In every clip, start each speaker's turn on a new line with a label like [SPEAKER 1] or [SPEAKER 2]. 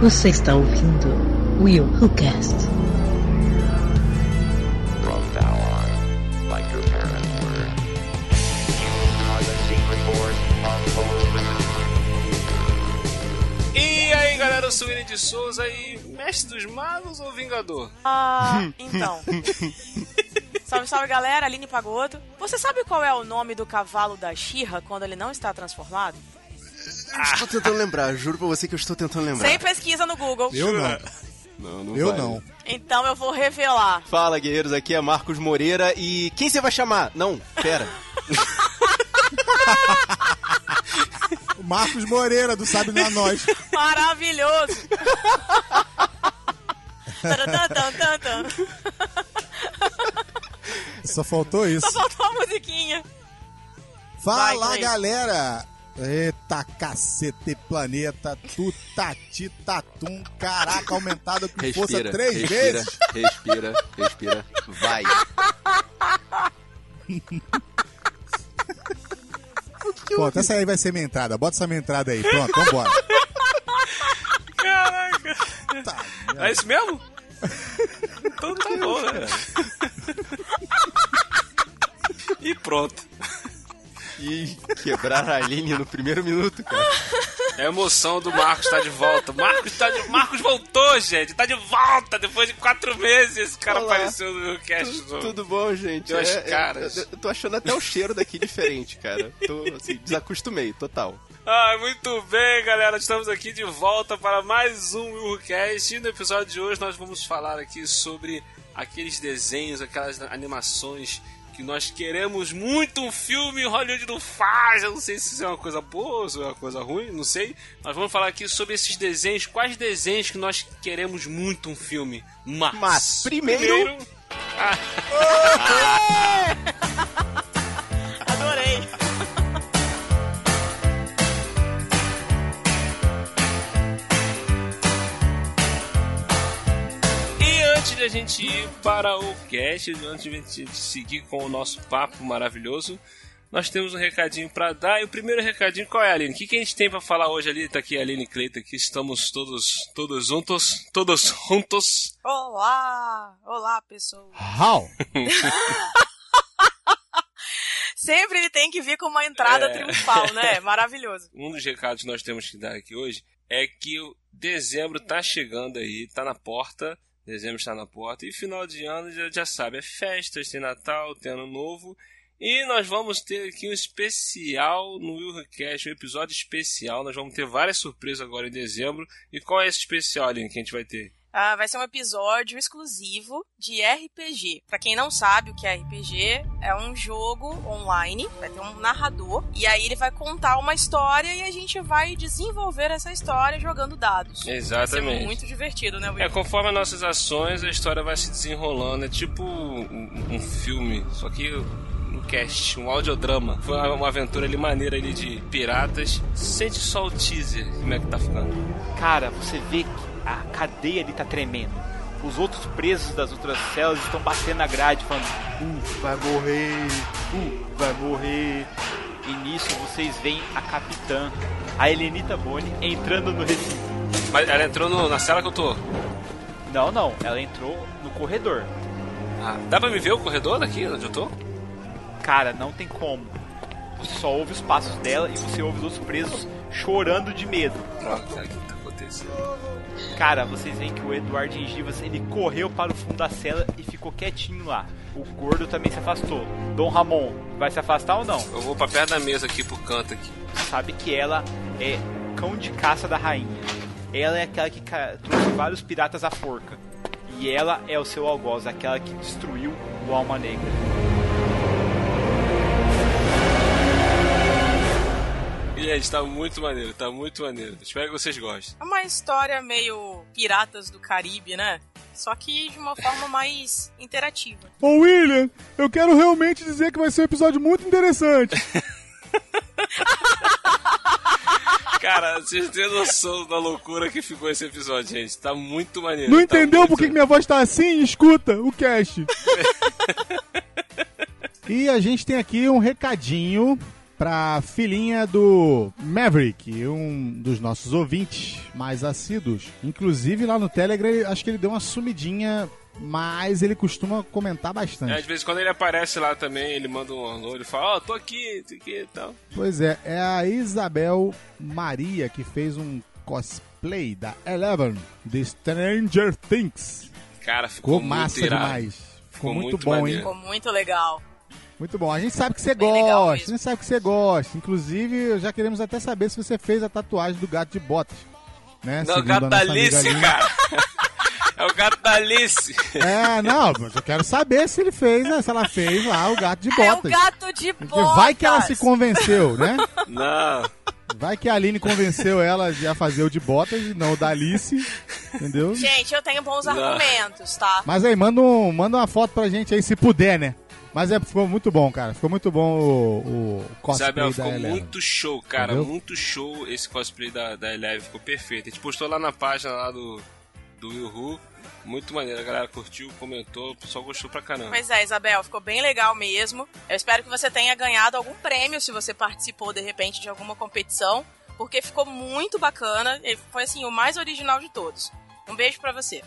[SPEAKER 1] Você está ouvindo Will Who Cast.
[SPEAKER 2] From now on, like your parents were. You are the secret force of
[SPEAKER 3] E aí galera, eu sou o William de Souza e Mestre dos Magos ou Vingador?
[SPEAKER 4] Ah, então. salve, salve galera, Aline Pagoto. Você sabe qual é o nome do cavalo da Xirra quando ele não está transformado?
[SPEAKER 5] Eu estou tentando lembrar, juro pra você que eu estou tentando lembrar.
[SPEAKER 4] Sem pesquisa no Google.
[SPEAKER 6] Eu não.
[SPEAKER 5] Não, não
[SPEAKER 6] Eu
[SPEAKER 5] vai.
[SPEAKER 6] não.
[SPEAKER 4] Então eu vou revelar.
[SPEAKER 5] Fala, guerreiros, aqui é Marcos Moreira e quem você vai chamar? Não, pera.
[SPEAKER 6] O Marcos Moreira, do Sabe Não é Nós.
[SPEAKER 4] Maravilhoso!
[SPEAKER 6] Só faltou isso.
[SPEAKER 4] Só faltou a musiquinha.
[SPEAKER 6] Fala,
[SPEAKER 4] Vai,
[SPEAKER 6] galera! Eita, cacete, planeta, tutati, tatum, caraca, aumentado com força
[SPEAKER 5] Respira,
[SPEAKER 6] três
[SPEAKER 5] respira,
[SPEAKER 6] vezes.
[SPEAKER 5] respira, respira, vai.
[SPEAKER 6] Pronto, essa aí vai ser minha entrada. Bota essa minha entrada aí. Pronto, vambora.
[SPEAKER 3] Caraca!
[SPEAKER 6] Tá,
[SPEAKER 3] É isso mesmo? Então tá bom, né? E pronto.
[SPEAKER 5] E quebrar a linha no primeiro minuto, cara.
[SPEAKER 3] É a emoção do Marcos tá de volta. Marcos tá de... Marcos voltou, gente. Tá de volta depois de quatro meses. Esse cara
[SPEAKER 5] Olá.
[SPEAKER 3] apareceu no cast.
[SPEAKER 5] Tudo, tudo bom, gente? É, é,
[SPEAKER 3] caras.
[SPEAKER 5] eu, eu tô achando até o cheiro daqui diferente, cara. Tô, assim, desacostumei, total.
[SPEAKER 3] Ah, muito bem, galera. Estamos aqui de volta para mais um Willcast. E no episódio de hoje nós vamos falar aqui sobre aqueles desenhos, aquelas animações que nós queremos muito um filme Hollywood não faz. Eu não sei se isso é uma coisa boa ou se é uma coisa ruim, não sei. Nós vamos falar aqui sobre esses desenhos, quais desenhos que nós queremos muito um filme. Mas,
[SPEAKER 5] Mas, primeiro-
[SPEAKER 4] Adorei.
[SPEAKER 3] de a gente ir para o cast, antes de a gente seguir com o nosso papo maravilhoso, nós temos um recadinho para dar. E o primeiro recadinho, qual é, Aline? O que, que a gente tem para falar hoje ali? Tá aqui a Aline Cleita, aqui estamos todos, todos juntos, todos juntos.
[SPEAKER 4] Olá! Olá, pessoal.
[SPEAKER 6] How?
[SPEAKER 4] Sempre ele tem que vir com uma entrada
[SPEAKER 3] É.
[SPEAKER 4] triunfal, né? Maravilhoso.
[SPEAKER 3] Um dos recados que nós temos que dar aqui hoje é que o dezembro tá chegando aí, tá na porta. Dezembro está na porta. E final de ano já, já sabe, é festas, tem Natal, tem Ano Novo. E nós vamos ter aqui um especial no Willcast, um episódio especial. Nós vamos ter várias surpresas agora em dezembro. E qual é esse especial, Aline, que a gente vai ter?
[SPEAKER 4] Ah, vai ser um episódio exclusivo de RPG. Pra quem não sabe o que é RPG, é um jogo online, vai ter um narrador e aí ele vai contar uma história e a gente vai desenvolver essa história jogando dados. Vai
[SPEAKER 3] Exatamente.
[SPEAKER 4] ser muito divertido, né, Will?
[SPEAKER 3] É, conforme as nossas ações, a história vai se desenrolando. É tipo um, um filme, só que no cast, um audiodrama. Foi uma, uma aventura ali maneira ali de piratas. Sente só o teaser, como é que tá ficando.
[SPEAKER 7] Cara, você vê que a cadeia ali tá tremendo. Os outros presos das outras celas estão batendo na grade, falando: Uh, vai morrer, uh, vai morrer. E nisso vocês veem a capitã, a Helenita Boni, entrando no recinto.
[SPEAKER 3] Mas ela entrou no- na sala que eu tô.
[SPEAKER 7] Não, não, ela entrou no corredor.
[SPEAKER 3] Ah, dá pra me ver o corredor daqui onde eu tô?
[SPEAKER 7] Cara, não tem como. Você só ouve os passos dela e você ouve os outros presos chorando de medo.
[SPEAKER 3] Droga,
[SPEAKER 7] Cara, vocês veem que o Eduardo Gengivas ele correu para o fundo da cela e ficou quietinho lá. O gordo também se afastou. Dom Ramon, vai se afastar ou não?
[SPEAKER 3] Eu vou pra perto da mesa aqui pro canto aqui.
[SPEAKER 7] Sabe que ela é o cão de caça da rainha. Ela é aquela que trouxe vários piratas à forca. E ela é o seu algoz, aquela que destruiu o Alma Negra.
[SPEAKER 3] Gente, tá muito maneiro, tá muito maneiro. Espero que vocês gostem.
[SPEAKER 4] É uma história meio Piratas do Caribe, né? Só que de uma forma mais interativa.
[SPEAKER 6] Ô William, eu quero realmente dizer que vai ser um episódio muito interessante.
[SPEAKER 3] Cara, vocês têm noção da loucura que ficou esse episódio, gente. Tá muito maneiro.
[SPEAKER 6] Não
[SPEAKER 3] tá
[SPEAKER 6] entendeu
[SPEAKER 3] muito-
[SPEAKER 6] por que minha voz tá assim? Escuta o cast. e a gente tem aqui um recadinho
[SPEAKER 8] pra filhinha do Maverick, um dos nossos ouvintes mais assíduos. Inclusive lá no Telegram, ele- acho que ele deu uma sumidinha, mas ele costuma comentar
[SPEAKER 3] É,
[SPEAKER 8] bastante.
[SPEAKER 3] de vez em quando ele aparece lá também, ele manda um alô, ele fala, ó, tô aqui, tô aqui e tal.
[SPEAKER 8] Pois é, é a Isabel Maria que fez um cosplay da Eleven de Stranger Things.
[SPEAKER 3] Cara, ficou,
[SPEAKER 8] Ficou
[SPEAKER 3] muito
[SPEAKER 8] massa
[SPEAKER 3] irado.
[SPEAKER 8] demais. Ficou,
[SPEAKER 3] Ficou
[SPEAKER 8] muito,
[SPEAKER 3] muito
[SPEAKER 8] bom,
[SPEAKER 3] maneiro.
[SPEAKER 8] hein?
[SPEAKER 4] Ficou muito legal.
[SPEAKER 8] Muito bom. A gente sabe que você
[SPEAKER 4] Bem
[SPEAKER 8] gosta. A gente sabe que você gosta. Inclusive, já queremos até saber se você fez a tatuagem do gato de botas. Né?
[SPEAKER 3] Não,
[SPEAKER 8] Segundo
[SPEAKER 3] da Alice, cara. é o gato da Alice.
[SPEAKER 8] É, não, mas eu quero saber se ele fez, né? Se ela fez lá o gato de
[SPEAKER 4] É o
[SPEAKER 8] botas.
[SPEAKER 4] gato de
[SPEAKER 8] Porque
[SPEAKER 4] botas.
[SPEAKER 8] vai que ela se convenceu, né?
[SPEAKER 3] Não.
[SPEAKER 8] Vai que a Aline convenceu ela de a fazer o de botas e não o da Alice. Entendeu?
[SPEAKER 4] Gente, eu tenho bons
[SPEAKER 3] Não.
[SPEAKER 4] argumentos, tá?
[SPEAKER 8] Mas aí, manda, um, manda uma foto pra gente aí, se puder, né? Mas é, ficou muito bom, cara. Ficou muito bom o, o cosplay
[SPEAKER 3] Isabel,
[SPEAKER 8] da
[SPEAKER 3] ficou
[SPEAKER 8] Eleven.
[SPEAKER 3] muito show, cara.
[SPEAKER 8] Entendeu?
[SPEAKER 3] Muito show esse cosplay da, da Eleven. Ficou perfeito. A gente postou lá na página lá do, do Yuhu. Muito maneiro. A galera curtiu, comentou. O pessoal gostou pra caramba.
[SPEAKER 4] Pois é, Isabel, ficou bem legal mesmo. Eu espero que você tenha ganhado algum prêmio se você participou de repente de alguma competição, porque ficou muito bacana. e Foi assim o mais original de todos. Um beijo pra você.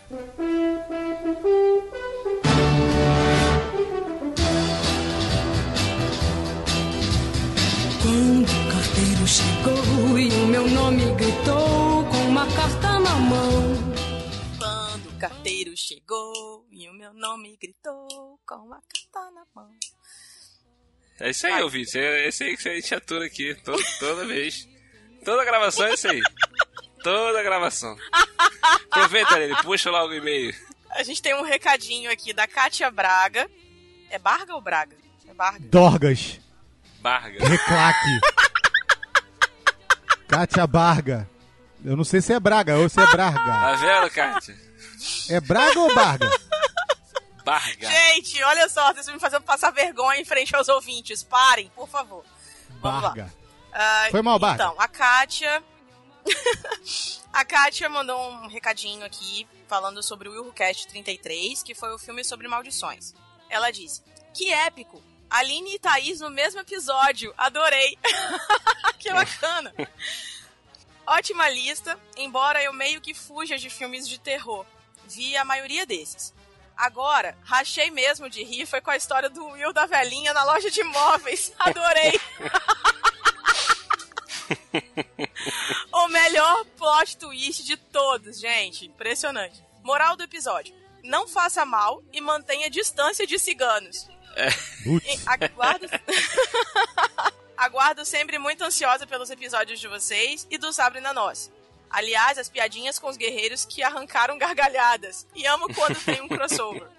[SPEAKER 9] Carteiro chegou e o meu nome gritou com uma carta na mão.
[SPEAKER 4] Quando o carteiro chegou e o meu nome gritou com a carta na mão.
[SPEAKER 3] É isso aí, ouvinte. É esse aí que a gente atura aqui. to- toda vez. Toda gravação é isso aí. Toda gravação. Aproveita ele, puxa logo o e-mail.
[SPEAKER 4] A gente tem um recadinho aqui da Kátia Braga. É Barga ou Braga? É Barga.
[SPEAKER 8] Dorgas.
[SPEAKER 3] Barga.
[SPEAKER 8] Reclaque. Kátia Barga. Eu não sei se é Braga ou se é Braga.
[SPEAKER 3] Tá vendo, Kátia?
[SPEAKER 8] É Braga ou Barga?
[SPEAKER 3] Barga.
[SPEAKER 4] Gente, olha só, vocês me fazendo passar vergonha em frente aos ouvintes. Parem, por favor. Vamos lá.
[SPEAKER 8] Barga.
[SPEAKER 4] Ah,
[SPEAKER 8] Foi mal, Barga.
[SPEAKER 4] Então, a Kátia. a Kátia mandou um recadinho aqui falando sobre o Willcast 33, que foi o filme sobre maldições. Ela disse: Que épico! Aline e Thaís no mesmo episódio. Adorei! que bacana! Ótima lista, embora eu meio que fuja de filmes de terror. Vi a maioria desses. Agora, rachei mesmo de rir foi com a história do Will da velhinha na loja de móveis. Adorei! o melhor plot twist de todos, gente. Impressionante. Moral do episódio: Não faça mal e mantenha distância de ciganos.
[SPEAKER 8] Putz.
[SPEAKER 4] Aguardo... Aguardo sempre muito ansiosa pelos episódios de vocês e do Sabre na Nossa. Aliás, as piadinhas com os guerreiros que arrancaram gargalhadas. E amo quando tem um crossover.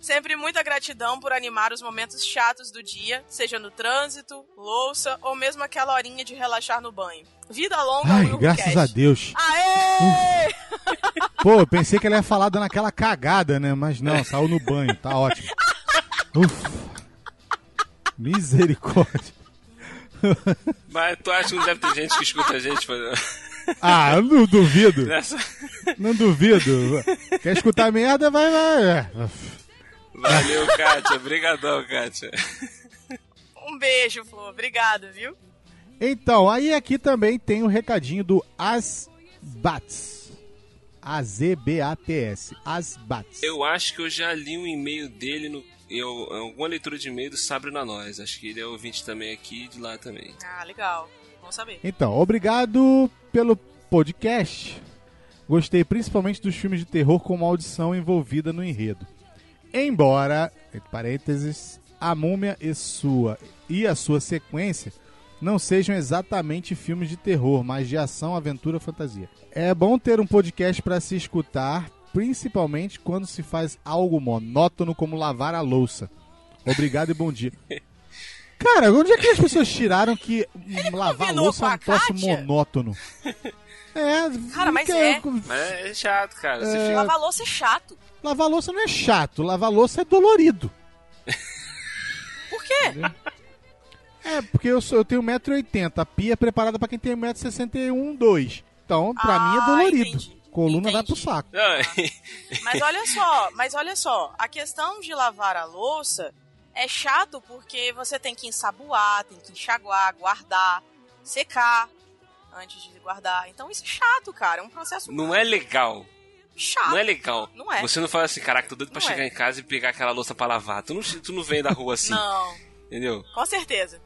[SPEAKER 4] Sempre muita gratidão por animar os momentos chatos do dia, seja no trânsito, louça ou mesmo aquela horinha de relaxar no banho. Vida longa,
[SPEAKER 8] Ai,
[SPEAKER 4] Will
[SPEAKER 8] graças
[SPEAKER 4] Cast.
[SPEAKER 8] a Deus.
[SPEAKER 4] Aê!
[SPEAKER 8] Pô, eu pensei que ela ia falar dando aquela cagada, né? Mas não, saiu no banho, tá ótimo. Ufa. Misericórdia.
[SPEAKER 3] Mas tu acha que não deve ter gente que escuta a gente fazendo
[SPEAKER 8] Ah, eu não duvido.
[SPEAKER 3] nessa?
[SPEAKER 8] Não duvido. Quer escutar merda? Vai, vai. É.
[SPEAKER 3] Valeu, Kátia. Obrigadão, Kátia.
[SPEAKER 4] Um beijo, Flor. Obrigado, viu?
[SPEAKER 8] Então, aí aqui também tem o recadinho do Asbats. A-Z-B-A-T-S. Asbats.
[SPEAKER 3] Eu acho que eu já li um e-mail dele no. Eu, alguma leitura de e-mail do Sabre na Nós. Acho que ele é ouvinte também aqui e de lá também.
[SPEAKER 4] Ah, legal. Vamos saber.
[SPEAKER 8] Então, obrigado pelo podcast. Gostei principalmente dos filmes de terror com maldição envolvida no enredo. Embora, entre parênteses, a múmia e sua e a sua sequência não sejam exatamente filmes de terror, mas de ação, aventura, fantasia. É bom ter um podcast para se escutar, principalmente quando se faz algo monótono como lavar a louça. Obrigado e bom dia. Cara, onde é que as pessoas tiraram que lavar louça é um troço monótono? É,
[SPEAKER 4] Cara, mas
[SPEAKER 8] que
[SPEAKER 4] é.
[SPEAKER 3] Mas é chato, cara.
[SPEAKER 8] É.
[SPEAKER 4] Lavar louça é chato.
[SPEAKER 8] Lavar louça não é chato, lavar louça é dolorido.
[SPEAKER 4] Por quê?
[SPEAKER 8] É, porque eu, sou, eu tenho 1,80m, a pia é preparada pra quem tem 1,61m, 2 Então, pra
[SPEAKER 4] Ah,
[SPEAKER 8] mim é dolorido.
[SPEAKER 4] entendi.
[SPEAKER 8] Coluna vai pro
[SPEAKER 4] Entendi.
[SPEAKER 8] saco.
[SPEAKER 3] Não,
[SPEAKER 4] Mas olha só, mas olha só, a questão de lavar a louça é chato porque você tem que ensaboar, tem que enxaguar, guardar, secar antes de guardar. Então isso é chato, cara. É um processo
[SPEAKER 3] Não é legal.
[SPEAKER 4] chato.
[SPEAKER 3] Não é legal.
[SPEAKER 4] Não é.
[SPEAKER 3] Você não fala assim, caraca, tô doido pra
[SPEAKER 4] Não
[SPEAKER 3] chegar
[SPEAKER 4] é.
[SPEAKER 3] em casa e pegar aquela louça pra lavar. Tu não, tu não vem da rua assim,
[SPEAKER 4] Não,
[SPEAKER 3] entendeu?
[SPEAKER 4] com certeza.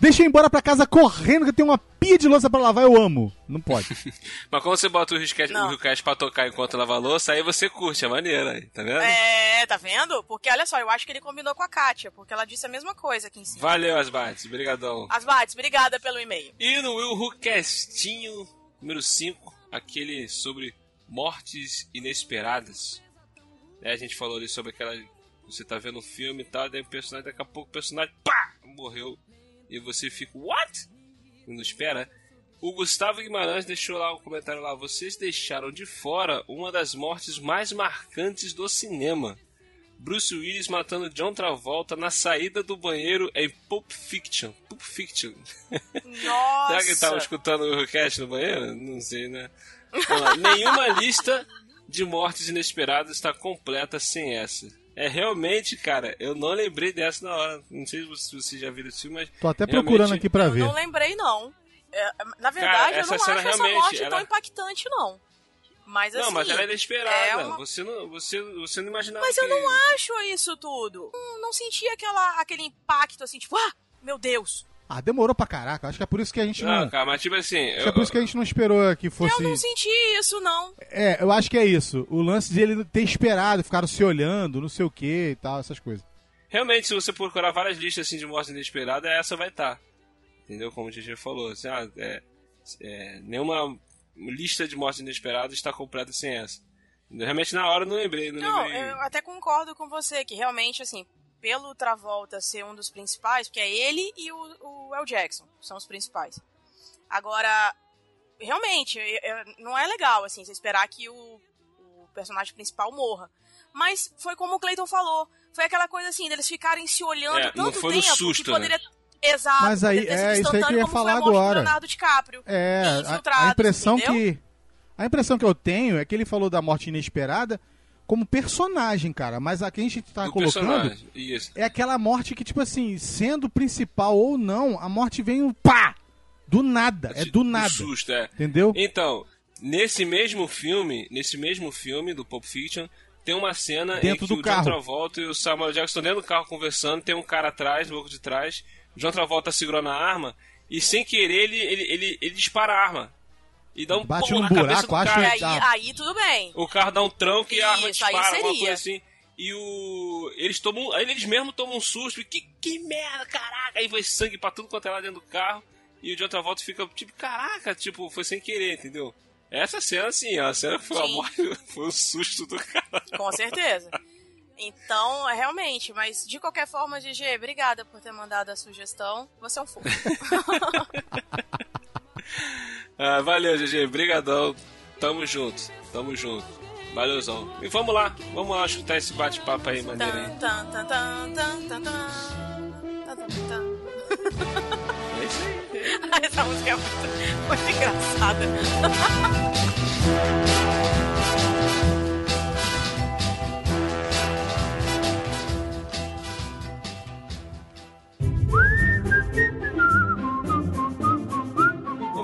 [SPEAKER 6] Deixa eu ir embora pra casa correndo que tem uma pia de louça pra lavar, eu amo. Não pode.
[SPEAKER 3] Mas quando você bota o Riscast,
[SPEAKER 4] Não.
[SPEAKER 3] o Riscast pra tocar enquanto lava a louça, aí você curte, é maneiro aí, tá vendo?
[SPEAKER 4] É, tá vendo? Porque olha só, eu acho que ele combinou com a Kátia, porque ela disse a mesma coisa aqui em cima.
[SPEAKER 3] Valeu, Asbates, brigadão.
[SPEAKER 4] Asbates, obrigada pelo e-mail.
[SPEAKER 3] E no Will Who Castinho número 5, aquele sobre mortes inesperadas. Né, a gente falou ali sobre aquela. Você tá vendo o filme e tal, daí o personagem, daqui a pouco o personagem pá! morreu. E você fica, what? E Não espera. O Gustavo Guimarães deixou lá um comentário lá. Vocês deixaram de fora uma das mortes mais marcantes do cinema. Bruce Willis matando John Travolta na saída do banheiro em Pulp Fiction. Pulp Fiction.
[SPEAKER 4] Nossa.
[SPEAKER 3] Será que ele tava escutando o cast no banheiro? Não sei, né? Lá. Nenhuma lista de mortes inesperadas está completa sem essa. É realmente, cara, eu não lembrei dessa na hora. Não sei se você já viu esse filme, mas.
[SPEAKER 6] Tô até
[SPEAKER 3] Realmente-
[SPEAKER 6] procurando aqui pra
[SPEAKER 4] Eu
[SPEAKER 6] ver.
[SPEAKER 4] não lembrei, não. É, na verdade, eu
[SPEAKER 3] essa
[SPEAKER 4] não
[SPEAKER 3] cena
[SPEAKER 4] acho essa
[SPEAKER 3] realmente,
[SPEAKER 4] morte
[SPEAKER 3] ela-
[SPEAKER 4] tão impactante, não. Mas assim.
[SPEAKER 3] não, mas ela é inesperada.
[SPEAKER 4] é uma-
[SPEAKER 3] Você, não, você, você não imaginava.
[SPEAKER 4] Mas eu
[SPEAKER 3] que-
[SPEAKER 4] não acho isso tudo. Não, não senti aquela, aquele impacto assim, tipo, ah, meu Deus.
[SPEAKER 6] Ah, demorou pra caraca. Acho que é por isso que a gente não.
[SPEAKER 3] Não, cara, mas tipo assim.
[SPEAKER 6] Acho
[SPEAKER 3] Eu,
[SPEAKER 6] que é por isso que a gente não esperou que fosse.
[SPEAKER 4] Eu não senti isso, não.
[SPEAKER 6] É, eu acho que é isso. O lance de ele ter esperado, ficaram se olhando, não sei o que e tal, essas coisas.
[SPEAKER 3] Realmente, se você procurar várias listas assim, de mortes inesperadas, essa vai estar. Entendeu? Como o GG falou. Assim, ah, é, é, nenhuma lista de mortes inesperadas está completa sem essa. Realmente na hora eu não lembrei. Não,
[SPEAKER 4] Não,
[SPEAKER 3] lembrei.
[SPEAKER 4] eu até concordo com você que realmente, assim, pelo Travolta ser um dos principais, porque é ele e o, o El Jackson são os principais. Agora, realmente, não é legal, assim, você esperar que o, o personagem principal morra. Mas foi como o Clayton falou, foi aquela coisa assim, deles ficarem se olhando
[SPEAKER 3] É, não
[SPEAKER 4] tanto tempo
[SPEAKER 3] susto,
[SPEAKER 4] que poderia... Exato,
[SPEAKER 6] Mas aí- é isso aí que eu
[SPEAKER 4] instantâneo
[SPEAKER 6] ia
[SPEAKER 4] como foi
[SPEAKER 6] falar
[SPEAKER 4] a morte do
[SPEAKER 6] agora.
[SPEAKER 4] Leonardo DiCaprio.
[SPEAKER 6] É, a, a impressão
[SPEAKER 4] entendeu?
[SPEAKER 6] que. A impressão que eu tenho é que ele falou da morte inesperada como personagem, cara. Mas a que a gente tá
[SPEAKER 3] Do
[SPEAKER 6] colocando é aquela morte que, tipo assim, sendo principal ou não, a morte vem um pá! Do nada. É do nada.
[SPEAKER 3] susto, é.
[SPEAKER 6] Entendeu?
[SPEAKER 3] Então, nesse mesmo filme, nesse mesmo filme do Pulp Fiction, tem uma cena
[SPEAKER 6] Dentro
[SPEAKER 3] em que
[SPEAKER 6] do
[SPEAKER 3] o
[SPEAKER 6] carro.
[SPEAKER 3] John Travolta e o Samuel Jackson estão dentro do carro conversando, tem um cara atrás, banco de trás, o John Travolta segurando a arma, e sem querer ele, ele, ele, ele dispara a arma. E dá um
[SPEAKER 6] Bate
[SPEAKER 3] pum
[SPEAKER 6] num
[SPEAKER 3] na cabeça
[SPEAKER 6] buraco,
[SPEAKER 3] do
[SPEAKER 6] acho
[SPEAKER 3] cara.
[SPEAKER 4] E aí,
[SPEAKER 6] Ah.
[SPEAKER 4] aí tudo bem.
[SPEAKER 3] O carro dá um tranco e a arma
[SPEAKER 4] Isso, aí
[SPEAKER 3] dispara, alguma coisa assim. E o. Eles tomam. aí Eles mesmos tomam um susto. E que, que merda, caraca! Aí vai sangue pra tudo quanto é lá dentro do carro. E o de outra volta fica tipo, caraca, tipo, foi sem querer, entendeu? Essa cena, assim, a cena foi
[SPEAKER 4] Sim.
[SPEAKER 3] morte, foi um susto do cara.
[SPEAKER 4] Com certeza. Então, é realmente, mas de qualquer forma, GG, obrigada por ter mandado a sugestão. Você é um fofo.
[SPEAKER 3] Ah, valeu, GG, brigadão. Tamo junto, tamo junto. Valeuzão. E vamos lá, vamos lá escutar esse bate-papo aí, maneiro aí. É isso aí.
[SPEAKER 4] Essa música é muito, muito engraçada.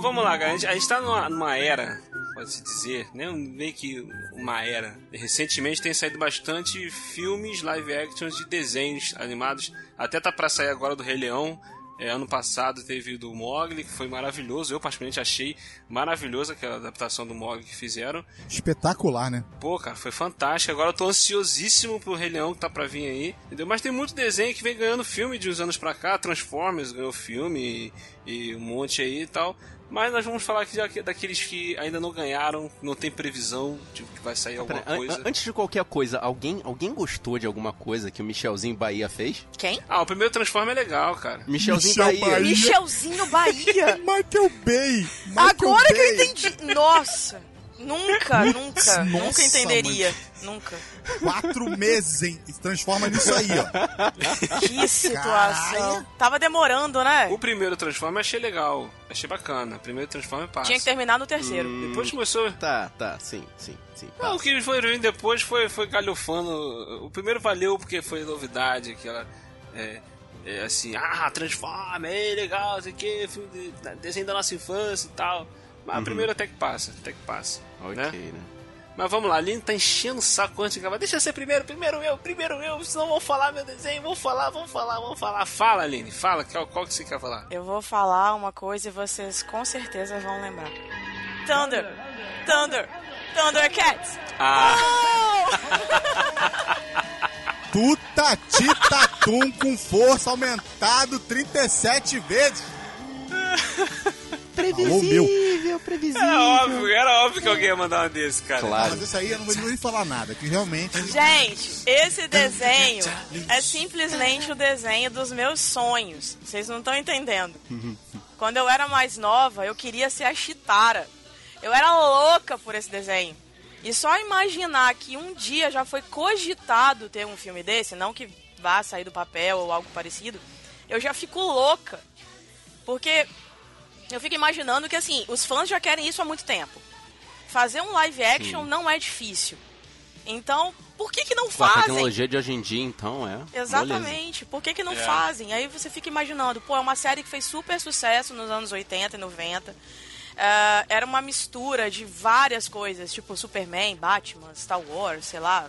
[SPEAKER 3] vamos lá. A gente, a gente tá numa, numa era, pode-se dizer, né? Meio que uma era. Recentemente tem saído bastante filmes live actions de desenhos animados. Até tá pra sair agora do Rei Leão. É, ano passado teve do Mogli, que foi maravilhoso. Eu, particularmente, achei maravilhoso aquela adaptação do Mogli que fizeram.
[SPEAKER 6] Espetacular, né?
[SPEAKER 3] Pô, cara, foi fantástico. Agora eu tô ansiosíssimo pro Rei Leão que tá pra vir aí. Entendeu? Mas tem muito desenho que vem ganhando filme de uns anos pra cá. Transformers ganhou filme e, e um monte aí e tal. Mas nós vamos falar aqui da- daqueles que ainda não ganharam, não tem previsão de que vai sair alguma
[SPEAKER 5] Pera,
[SPEAKER 3] coisa.
[SPEAKER 5] an- antes de qualquer coisa, alguém, alguém gostou de alguma coisa que o Michelzinho Bahia fez?
[SPEAKER 4] Quem?
[SPEAKER 3] Ah, o primeiro Transformer é legal, cara.
[SPEAKER 5] Michelzinho
[SPEAKER 6] Michel
[SPEAKER 5] Bahia.
[SPEAKER 6] Bahia.
[SPEAKER 4] Michelzinho Bahia.
[SPEAKER 6] Michael Bay!
[SPEAKER 4] Agora que eu entendi. Nossa. Nunca, nunca,
[SPEAKER 8] Nossa,
[SPEAKER 4] nunca entenderia. Nunca.
[SPEAKER 8] Quatro meses, hein? Se transforma nisso aí, ó.
[SPEAKER 4] Que situação. Tava demorando, né?
[SPEAKER 3] O primeiro Transformer eu achei legal, achei bacana. O primeiro Transformer passa.
[SPEAKER 4] Tinha que terminar no terceiro.
[SPEAKER 3] Depois começou.
[SPEAKER 5] Tá, tá, sim, sim, sim.
[SPEAKER 3] Não, o que foram vindo depois foi, foi galhofando. O primeiro valeu porque foi novidade, aquela. é, é, assim, ah, transforma, é legal, sei o que, filme de, desenho da nossa infância e tal. Mas
[SPEAKER 5] Uhum.
[SPEAKER 3] primeiro até que passa, até que passa.
[SPEAKER 5] Ok,
[SPEAKER 3] né?
[SPEAKER 5] né?
[SPEAKER 3] Mas vamos lá, a Aline tá enchendo o saco antes de gravar. Deixa eu ser primeiro, primeiro eu, primeiro eu, senão vão falar meu desenho, vão falar, vão falar, vão falar. Fala, Aline, fala, qual, qual que você quer falar?
[SPEAKER 4] Eu vou falar uma coisa e vocês com certeza vão lembrar. Thunder! Thunder! Thundercats!
[SPEAKER 3] Ah,
[SPEAKER 8] Tuta Titatum com força aumentado 37 vezes. Alô, meu.
[SPEAKER 3] era óbvio, era óbvio que alguém ia mandar uma desse, cara.
[SPEAKER 5] Claro.
[SPEAKER 8] Mas isso aí eu não vou nem falar nada, que realmente.
[SPEAKER 4] Gente, esse desenho é simplesmente o desenho dos meus sonhos. Vocês não estão entendendo. Quando eu era mais nova, eu queria ser a Chitara. Eu era louca por esse desenho. E só imaginar que um dia já foi cogitado ter um filme desse, não que vá sair do papel ou algo parecido, eu já fico louca. Porque eu fico imaginando que assim, os fãs já querem isso há muito tempo. Fazer um live action não é difícil. Então, por que que não
[SPEAKER 5] Com a
[SPEAKER 4] fazem?
[SPEAKER 5] tecnologia de hoje em dia, então, é. Moleza.
[SPEAKER 4] Exatamente. Por que, que não
[SPEAKER 3] É.
[SPEAKER 4] fazem? Aí você fica imaginando, pô, é uma série que fez super sucesso nos anos 80 e 90. Ah, era uma mistura de várias coisas, tipo Superman, Batman, Star Wars, sei lá,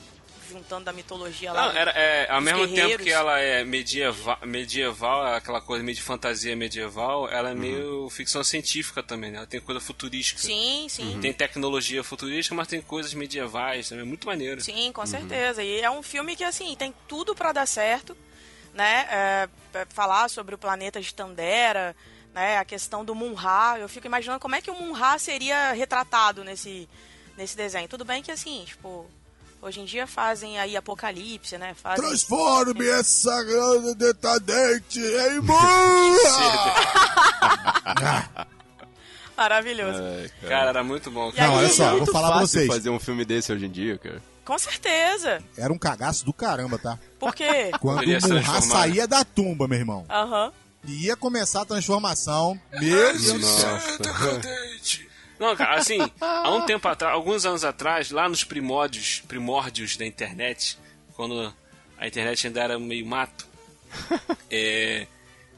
[SPEAKER 4] juntando da mitologia lá.
[SPEAKER 3] Não, era, é, ao mesmo tempo
[SPEAKER 4] guerreiros.
[SPEAKER 3] que ela é medieval, medieval, aquela coisa meio de fantasia medieval, ela é meio ficção científica também, né? Ela tem coisa futurística.
[SPEAKER 4] Sim, sim.
[SPEAKER 3] Tem tecnologia futurística, mas tem coisas medievais também, muito maneiro.
[SPEAKER 4] Sim, com certeza. E é um filme que, assim, tem tudo pra dar certo, né? É, é, falar sobre o planeta de Tandera, né? A questão do Munra. Eu fico imaginando como é que o Munra seria retratado nesse, nesse desenho. Tudo bem que, assim, tipo... Hoje em dia fazem aí apocalipse, né? Fazem...
[SPEAKER 8] Transforme essa grande decadente em murra!
[SPEAKER 4] Maravilhoso.
[SPEAKER 5] É,
[SPEAKER 3] Cara, era muito bom.
[SPEAKER 4] Aí,
[SPEAKER 8] Não, olha só,
[SPEAKER 5] Muito
[SPEAKER 8] vou falar pra vocês.
[SPEAKER 5] fazer um filme desse hoje em dia, cara.
[SPEAKER 4] Com certeza.
[SPEAKER 8] Era um cagaço do caramba, tá?
[SPEAKER 4] Por quê?
[SPEAKER 8] Quando o Murra saía da tumba, meu irmão.
[SPEAKER 4] Aham.
[SPEAKER 8] E ia começar a transformação. Meu Deus do céu.
[SPEAKER 3] Não, cara, assim, há um tempo atrás, alguns anos atrás, lá nos primórdios, primórdios da internet, quando a internet ainda era meio mato, é,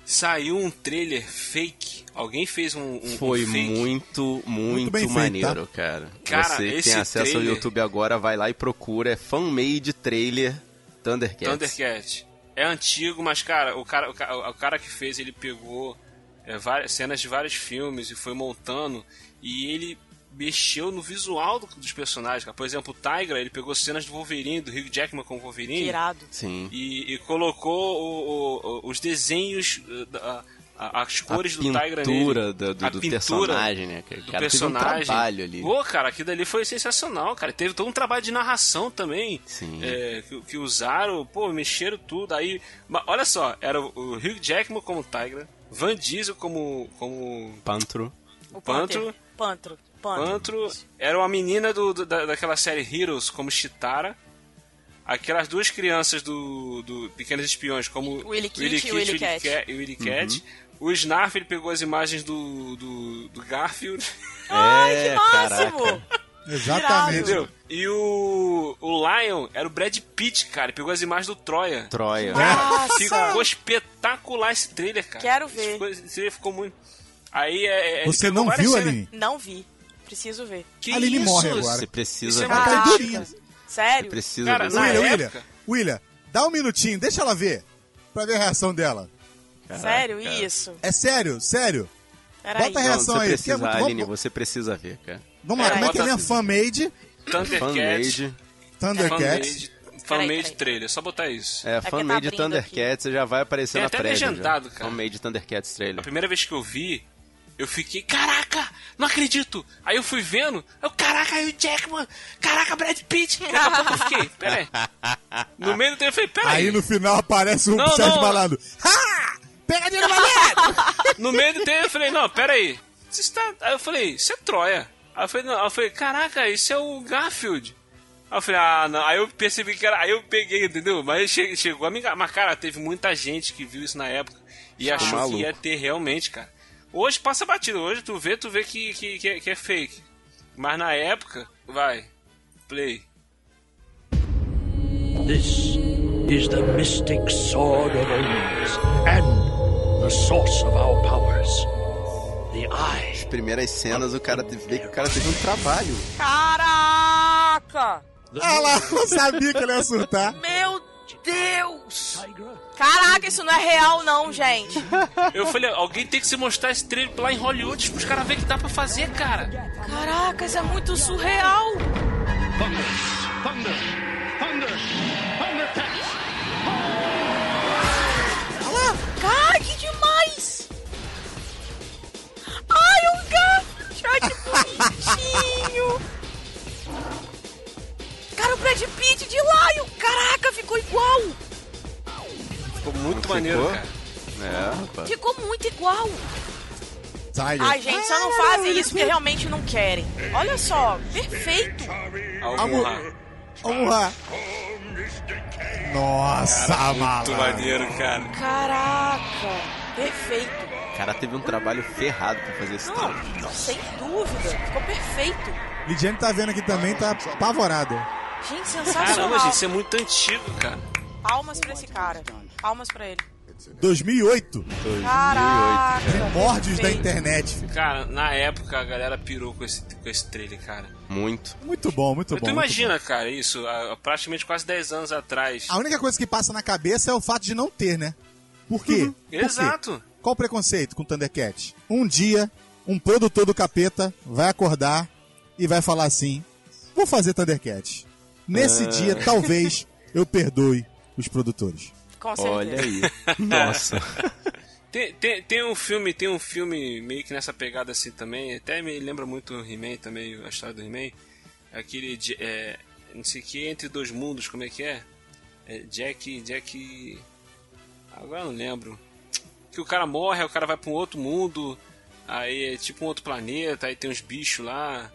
[SPEAKER 3] saiu um trailer fake. Alguém fez um, um- um
[SPEAKER 5] Foi
[SPEAKER 3] fake.
[SPEAKER 5] muito, muito,
[SPEAKER 8] bem feito,
[SPEAKER 5] maneiro, cara.
[SPEAKER 3] Cara,
[SPEAKER 5] Você tem acesso ao
[SPEAKER 3] trailer-
[SPEAKER 5] YouTube agora, vai lá e procura. É fan-made trailer Thundercats.
[SPEAKER 3] Thundercat. É antigo, mas, cara, o cara, o cara, o cara que fez, ele pegou é, várias, cenas de vários filmes e foi montando. E ele mexeu no visual do- dos personagens. cara. Por exemplo, o Tigra, ele pegou cenas do Wolverine, do Hugh Jackman com o Wolverine.
[SPEAKER 4] Irado.
[SPEAKER 5] Sim.
[SPEAKER 3] E, e colocou o- o- o- os desenhos, da- a- as cores
[SPEAKER 5] a
[SPEAKER 3] do Tigra
[SPEAKER 5] pintura
[SPEAKER 3] nele.
[SPEAKER 5] do, do,
[SPEAKER 3] A
[SPEAKER 5] do
[SPEAKER 3] pintura
[SPEAKER 5] personagem, né? cara? O
[SPEAKER 3] do
[SPEAKER 5] cara
[SPEAKER 3] personagem.
[SPEAKER 5] fez um trabalho ali.
[SPEAKER 3] Pô, cara, aquilo ali foi sensacional, cara. Teve todo um trabalho de narração também.
[SPEAKER 5] Sim.
[SPEAKER 3] é, que, que usaram, pô, mexeram tudo. Aí, mas olha só, era o Hugh Jackman como Tigra, Van Diesel como, como
[SPEAKER 5] Pantro.
[SPEAKER 4] O
[SPEAKER 3] Pantro.
[SPEAKER 4] Panther. Pantro. Pantro.
[SPEAKER 3] Pantro. Era uma menina do, do- da, daquela série Heroes como Chitara. Aquelas duas crianças do, do Pequenos Espiões, como
[SPEAKER 4] Willy Kit e Willy Cat.
[SPEAKER 3] Ca- e Willy Cat. O Snarf, ele pegou as imagens do, do, do Garfield.
[SPEAKER 4] Ai,
[SPEAKER 5] é,
[SPEAKER 4] que máximo!
[SPEAKER 5] caraca.
[SPEAKER 8] Exatamente.
[SPEAKER 3] Entendeu? E o, o Lion era o Brad Pitt, cara. Ele pegou as imagens do Troia.
[SPEAKER 5] Troia.
[SPEAKER 4] Nossa!
[SPEAKER 3] Ficou espetacular esse trailer, cara.
[SPEAKER 4] Quero ver.
[SPEAKER 3] Ficou- Esse trailer ficou muito. Aí é. é-
[SPEAKER 8] Você não viu, Aline?
[SPEAKER 4] Não vi. Preciso ver.
[SPEAKER 3] Que
[SPEAKER 8] Aline
[SPEAKER 3] isso?
[SPEAKER 8] morre agora.
[SPEAKER 5] Você precisa
[SPEAKER 3] Isso é
[SPEAKER 5] ver.
[SPEAKER 4] Caraca.
[SPEAKER 3] antigo.
[SPEAKER 5] Você
[SPEAKER 4] Sério?
[SPEAKER 5] precisa
[SPEAKER 3] Cara,
[SPEAKER 5] ver.
[SPEAKER 3] na
[SPEAKER 8] William, William,
[SPEAKER 3] época-
[SPEAKER 8] William, dá um minutinho, deixa ela ver. Pra ver a reação dela.
[SPEAKER 5] Caraca,
[SPEAKER 4] Sério, isso.
[SPEAKER 8] É sério, sério.
[SPEAKER 4] Peraí.
[SPEAKER 8] Bota a
[SPEAKER 5] Não,
[SPEAKER 8] reação
[SPEAKER 5] você
[SPEAKER 8] aí,
[SPEAKER 5] precisa,
[SPEAKER 8] que é muito-
[SPEAKER 5] Aline, você precisa ver, cara.
[SPEAKER 8] Vamos lá, como é que ele é fan-made?
[SPEAKER 3] Thundercat.
[SPEAKER 5] Fan-made.
[SPEAKER 8] Thundercats.
[SPEAKER 3] Fan-made trailer. Só botar isso.
[SPEAKER 5] É,
[SPEAKER 4] que
[SPEAKER 5] fan-made
[SPEAKER 4] tá
[SPEAKER 5] Thundercats, você já vai aparecer
[SPEAKER 3] Tem
[SPEAKER 5] na
[SPEAKER 3] até
[SPEAKER 5] prévia.
[SPEAKER 3] legendado,
[SPEAKER 5] já.
[SPEAKER 3] cara.
[SPEAKER 5] Fan-made Thundercats trailer.
[SPEAKER 3] A primeira vez que eu vi, eu fiquei, caraca, não acredito. Aí eu fui vendo, eu, caraca, aí o Jackman, caraca, Brad Pitt. Daqui a pouco eu fiquei, pera aí. No meio do tempo eu falei, pera aí.
[SPEAKER 8] No final aparece
[SPEAKER 3] Não,
[SPEAKER 8] Sérgio. Malandro. Ha! Pegadinha do!
[SPEAKER 3] No meio do tempo eu falei, não, pera aí. Isso está... Aí eu falei, isso é Troia. Aí eu falei, não, aí eu falei, caraca, isso é o Garfield. Aí eu falei, ah, não. Aí eu percebi que era. Aí eu peguei, entendeu? Mas che- chegou a me enganar. Mas, cara, teve muita gente que viu isso na época e achou que ia ter realmente, cara. Hoje passa batido. Hoje tu vê, tu vê que, que, que, é, que é fake. Mas na época, vai. Play.
[SPEAKER 1] This
[SPEAKER 10] is the mystic sword of omens and the source of our powers. The eye.
[SPEAKER 5] As primeiras cenas, o cara teve, vê que o cara teve um trabalho.
[SPEAKER 4] Caraca!
[SPEAKER 8] Ah lá, eu sabia que ele ia surtar.
[SPEAKER 4] Meu Deus! Caraca, isso não é real não, gente.
[SPEAKER 3] Eu falei, alguém tem que se mostrar esse trailer lá em Hollywood pros caras verem que dá pra fazer, cara.
[SPEAKER 4] Caraca, isso é muito surreal.
[SPEAKER 10] Thunder, thunder, thunder, thundercats.
[SPEAKER 4] Cara, que demais! Ai, um gato! Que bonitinho! Cara, o Brad Pitt de Lion! Caraca, ficou igual!
[SPEAKER 3] Ficou muito
[SPEAKER 5] Ficou?
[SPEAKER 3] maneiro, cara.
[SPEAKER 5] É, rapaz.
[SPEAKER 4] Ficou muito igual! Ai, gente, só não fazem isso porque realmente não querem. Olha só, perfeito!
[SPEAKER 8] Vamos lá. Nossa,
[SPEAKER 3] Muito
[SPEAKER 8] malandro.
[SPEAKER 3] maneiro, cara.
[SPEAKER 4] Caraca, perfeito!
[SPEAKER 5] O cara teve um trabalho ferrado pra fazer esse.
[SPEAKER 4] Não, sem dúvida, ficou perfeito!
[SPEAKER 8] Lidiane tá vendo aqui também, tá apavorada.
[SPEAKER 4] Gente,
[SPEAKER 3] Caramba,
[SPEAKER 4] sensacional!
[SPEAKER 3] gente, isso é muito antigo, cara.
[SPEAKER 4] Palmas pra esse cara. Palmas pra ele.
[SPEAKER 8] 2008.
[SPEAKER 4] Caraca!
[SPEAKER 8] Primórdios da internet. filho.
[SPEAKER 3] Cara, na época a galera pirou com esse, com esse trailer, cara.
[SPEAKER 5] Muito.
[SPEAKER 8] Muito bom, muito
[SPEAKER 3] Mas
[SPEAKER 8] bom.
[SPEAKER 3] tu imagina, cara, isso, há praticamente quase 10 anos atrás.
[SPEAKER 8] bom. A única coisa que passa na cabeça é o fato de não ter, né? Por quê? Por quê?
[SPEAKER 3] Exato.
[SPEAKER 8] Qual o preconceito com Thundercat? Um dia, um produtor do capeta vai acordar e vai falar assim: vou fazer Thundercat. Nesse
[SPEAKER 5] Ah.
[SPEAKER 8] dia, talvez eu perdoe os produtores.
[SPEAKER 4] Com certeza.
[SPEAKER 5] Olha aí. Nossa.
[SPEAKER 3] Tem, tem, tem um filme, tem um filme meio que nessa pegada assim também, até me lembra muito o He-Man também, a história do He-Man. Aquele, de- é, não sei o que, Entre Dois Mundos, como é que é? é Jack, Jack... Agora eu não lembro. Que o cara morre, o cara vai pra um outro mundo, aí é tipo um outro planeta, aí tem uns bichos lá.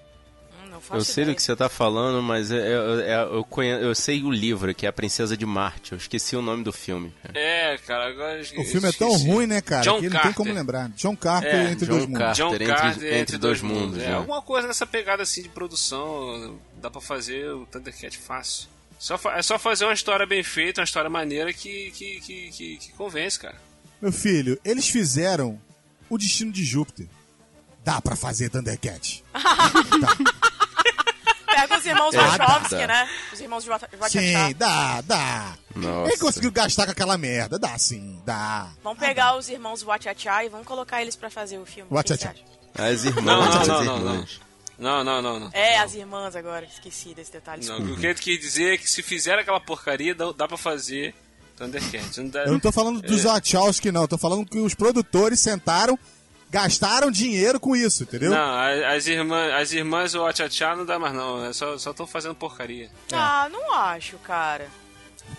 [SPEAKER 5] Eu sei do
[SPEAKER 4] ideia.
[SPEAKER 5] que você tá falando, mas é- é- é- eu, conhe- eu sei o livro, que é A Princesa de Marte. Eu esqueci o nome do filme. cara.
[SPEAKER 3] É, cara, agora... eu
[SPEAKER 8] O filme é tão
[SPEAKER 3] esqueci.
[SPEAKER 8] ruim, né, cara?
[SPEAKER 3] John
[SPEAKER 8] que não tem como lembrar. John Carter
[SPEAKER 3] É,
[SPEAKER 8] entre
[SPEAKER 5] John
[SPEAKER 8] dois mundos.
[SPEAKER 5] Carter.
[SPEAKER 3] John
[SPEAKER 5] Entre-
[SPEAKER 3] Carter
[SPEAKER 5] entre dois mundos,
[SPEAKER 3] É,
[SPEAKER 5] né?
[SPEAKER 3] alguma coisa nessa pegada assim de produção, dá pra fazer o Thundercat fácil. Só é só fazer uma história bem feita, uma história maneira que, que, que, que, que convence, cara.
[SPEAKER 8] Meu filho, eles fizeram o destino de Júpiter. Dá pra fazer Thundercat.
[SPEAKER 4] Pega os irmãos
[SPEAKER 5] É,
[SPEAKER 4] Wachowski,
[SPEAKER 5] dá.
[SPEAKER 4] né? Os irmãos de Wach-
[SPEAKER 8] Sim,
[SPEAKER 4] Wachowski.
[SPEAKER 8] dá, dá.
[SPEAKER 5] Nossa.
[SPEAKER 8] Quem conseguiu gastar com aquela merda? Dá sim, dá.
[SPEAKER 4] Vamos pegar os irmãos Wachachá e vamos colocar eles pra fazer o filme.
[SPEAKER 8] Wachachá.
[SPEAKER 4] acha?
[SPEAKER 5] As irmãs,
[SPEAKER 3] Não, não, não, não. Não, não, não, não.
[SPEAKER 4] É, as irmãs agora. Esqueci desse detalhe.
[SPEAKER 3] Não, o que eu quis dizer é que se fizer aquela porcaria, dá, dá pra fazer Thundercat. Não dá-
[SPEAKER 8] Eu não tô falando
[SPEAKER 3] É.
[SPEAKER 8] dos Wachowski, não. Tô falando que os produtores sentaram, gastaram dinheiro com isso, entendeu?
[SPEAKER 3] Não, as irmãs, as irmãs o Achachá não dá mais não, é só só tão fazendo porcaria.
[SPEAKER 4] Ah, não acho, cara.